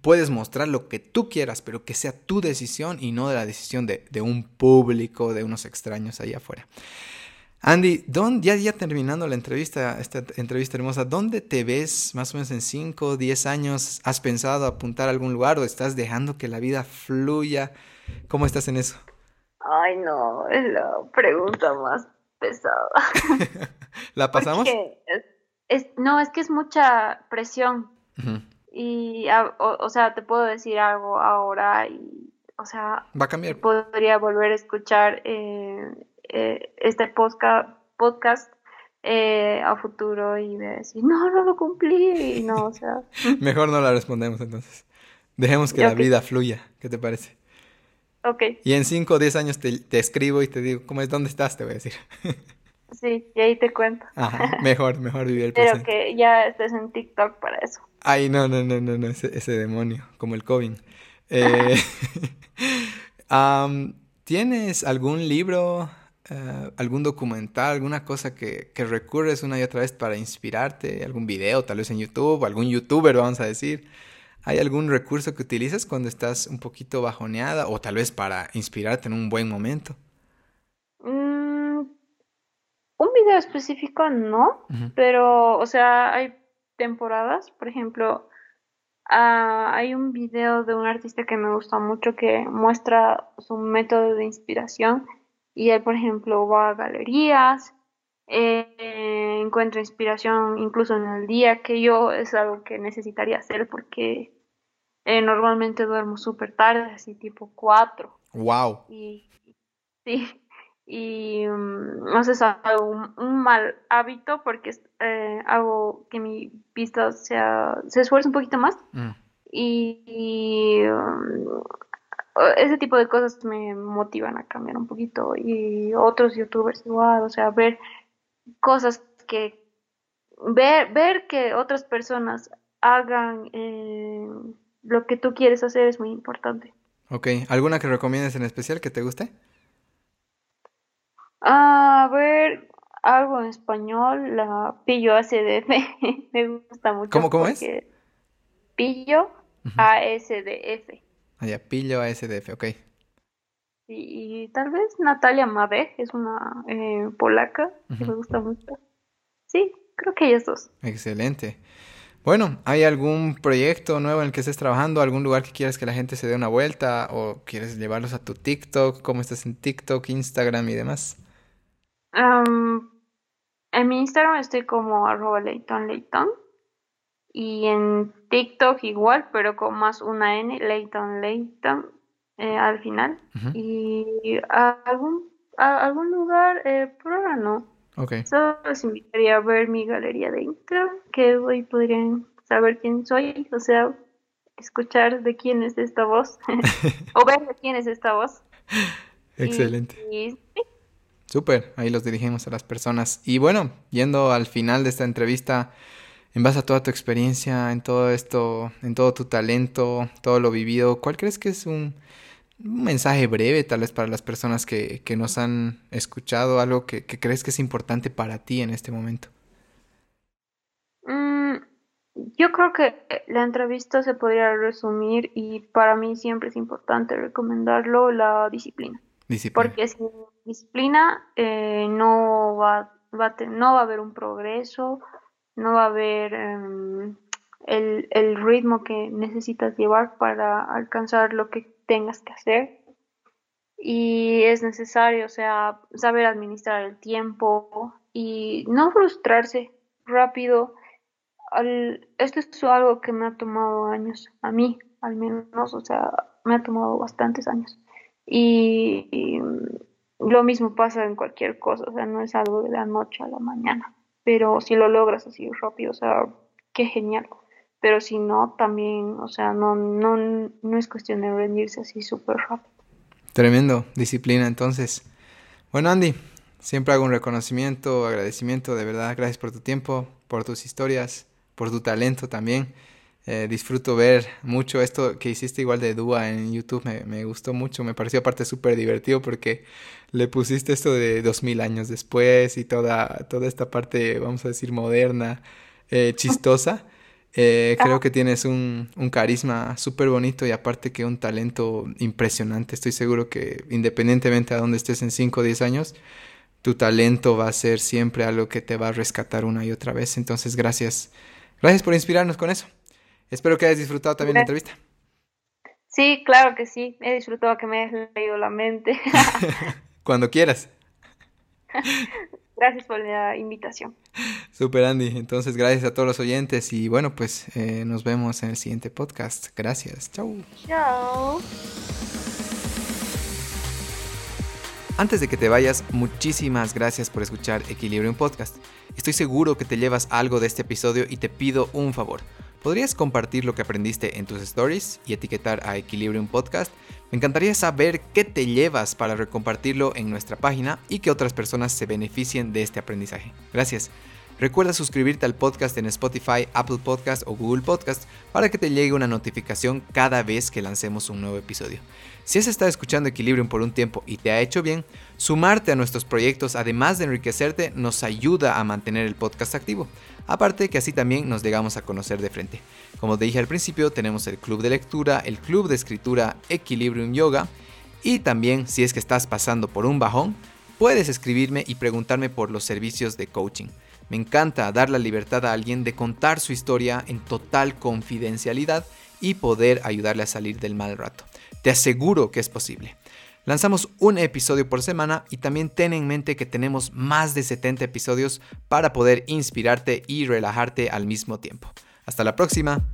Puedes mostrar lo que tú quieras, pero que sea tu decisión y no de la decisión de, de un público, de unos extraños allá afuera. Andy, ya, ya terminando la entrevista, esta entrevista hermosa, ¿dónde te ves más o menos en 5 o 10 años? ¿Has pensado apuntar a algún lugar o estás dejando que la vida fluya? ¿Cómo estás en eso? Ay, no, es la pregunta más pesada. ¿La pasamos? no, es que es mucha presión. Y, o, sea, te puedo decir algo ahora y, o sea, va a cambiar. Podría volver a escuchar eh, eh, este podcast, podcast eh, a futuro y decir, no, no lo cumplí, y no, o sea. Mejor no la respondemos entonces. Dejemos que la vida fluya, ¿qué te parece? Ok. Y en 5 o 10 años te, te, escribo y te digo, ¿cómo es? ¿Dónde estás? Te voy a decir. sí, y ahí te cuento. Ajá, mejor, mejor vivir el presente. Pero que ya estés en TikTok para eso. Ay, no, no, no, no, no ese, ese demonio, como el COVID. Eh, ¿Tienes algún libro eh, algún documental, alguna cosa que, que, recurres una y otra vez para inspirarte, algún video, tal vez en YouTube, algún youtuber, vamos a decir. ¿Hay algún recurso que utilizas cuando estás un poquito bajoneada o tal vez para inspirarte en un buen momento? Mm, un video específico no, pero, o sea, hay temporadas, por ejemplo, ah, hay un video de un artista que me gusta mucho que muestra su método de inspiración y él, por ejemplo, va a galerías, eh, encuentra inspiración incluso en el día, que yo es algo que necesitaría hacer porque eh, normalmente duermo súper tarde, así tipo 4. Wow. Y, sí, y mm, no sé, es algo, un, mal hábito porque eh, hago que mi vista sea, se esfuerce un poquito más mm. y, mm, ese tipo de cosas me motivan a cambiar un poquito y otros youtubers igual, o sea, ver cosas que ver, ver que otras personas hagan eh, lo que tú quieres hacer es muy importante. Ok, ¿alguna que recomiendes en especial que te guste? A ver, algo en español, la Pillo ASDF, me gusta mucho. ¿Cómo, cómo es? Pillo ASDF. Ah, ya, Pillo ASDF, ok. Y, tal vez Natalia Mabek, es una eh, polaca, que me gusta mucho. Sí, creo que ellos dos. Excelente. Bueno, ¿hay algún proyecto nuevo en el que estés trabajando? ¿Algún lugar que quieras que la gente se dé una vuelta? ¿O quieres llevarlos a tu TikTok? ¿Cómo estás en TikTok, Instagram y demás? en mi Instagram estoy como arroba Leighton Y en TikTok igual, pero con más una N, Leighton Leighton eh, al final. Y a algún, algún lugar, eh, por ahora no. Solo les invitaría a ver mi galería de Instagram, que hoy podrían saber quién soy, o sea, escuchar de quién es esta voz, o ver de quién es esta voz. Excelente. Súper, ahí los dirigimos a las personas. Y bueno, yendo al final de esta entrevista, en base a toda tu experiencia, en todo esto, en todo tu talento, todo lo vivido, ¿cuál crees que es un, mensaje breve tal vez para las personas que, nos han escuchado, algo que, crees que es importante para ti en este momento? Mm, yo creo que la entrevista se podría resumir y para mí siempre es importante recomendarlo la disciplina. Porque sin disciplina eh, no, va, va no va a haber un progreso, no va a haber em, el, el, ritmo que necesitas llevar para alcanzar lo que tengas que hacer. Y es necesario, o sea, saber administrar el tiempo y no frustrarse rápido. esto es algo que me ha tomado años, a mí al menos, o sea, me ha tomado bastantes años. Y, lo mismo pasa en cualquier cosa, o sea, no es algo de la noche a la mañana, pero si lo logras así rápido, o sea, qué genial. Pero si no, también, o sea, no, no, no es cuestión de rendirse así súper rápido. Tremendo, disciplina entonces. Bueno, Andy, siempre hago un reconocimiento, agradecimiento, de verdad, gracias por tu tiempo, por tus historias, por tu talento también. Eh, disfruto ver mucho esto que hiciste igual de Dúa en YouTube, me, me gustó mucho, me pareció aparte súper divertido porque le pusiste esto de dos mil años después y toda, toda esta parte, vamos a decir, moderna, eh, chistosa. Eh, creo que tienes un, un carisma súper bonito y aparte que un talento impresionante. Estoy seguro que independientemente a dónde estés en 5 o 10 años, tu talento va a ser siempre algo que te va a rescatar una y otra vez. Entonces, gracias. Gracias por inspirarnos con eso. Espero que hayas disfrutado también la entrevista. Sí, claro que sí. He disfrutado que me hayas leído la mente. Cuando quieras. Gracias por la invitación. Super Andy. Entonces, gracias a todos los oyentes y bueno, pues eh, nos vemos en el siguiente podcast. Gracias. Chao. Chao. Antes de que te vayas, muchísimas gracias por escuchar Equilibrio en Podcast. Estoy seguro que te llevas algo de este episodio y te pido un favor. ¿Podrías compartir lo que aprendiste en tus stories y etiquetar a Equilibrium Podcast? Me encantaría saber qué te llevas para recompartirlo en nuestra página y que otras personas se beneficien de este aprendizaje. Gracias. Recuerda suscribirte al podcast en Spotify, Apple Podcast o Google Podcast para que te llegue una notificación cada vez que lancemos un nuevo episodio. Si has estado escuchando Equilibrium por un tiempo y te ha hecho bien, sumarte a nuestros proyectos, además de enriquecerte, nos ayuda a mantener el podcast activo. Aparte que así también nos llegamos a conocer de frente. Como te dije al principio, tenemos el club de lectura, el club de escritura Equilibrium Yoga y también si es que estás pasando por un bajón, puedes escribirme y preguntarme por los servicios de coaching. Me encanta dar la libertad a alguien de contar su historia en total confidencialidad y poder ayudarle a salir del mal rato. Te aseguro que es posible. Lanzamos un episodio por semana y también ten en mente que tenemos más de 70 episodios para poder inspirarte y relajarte al mismo tiempo. Hasta la próxima.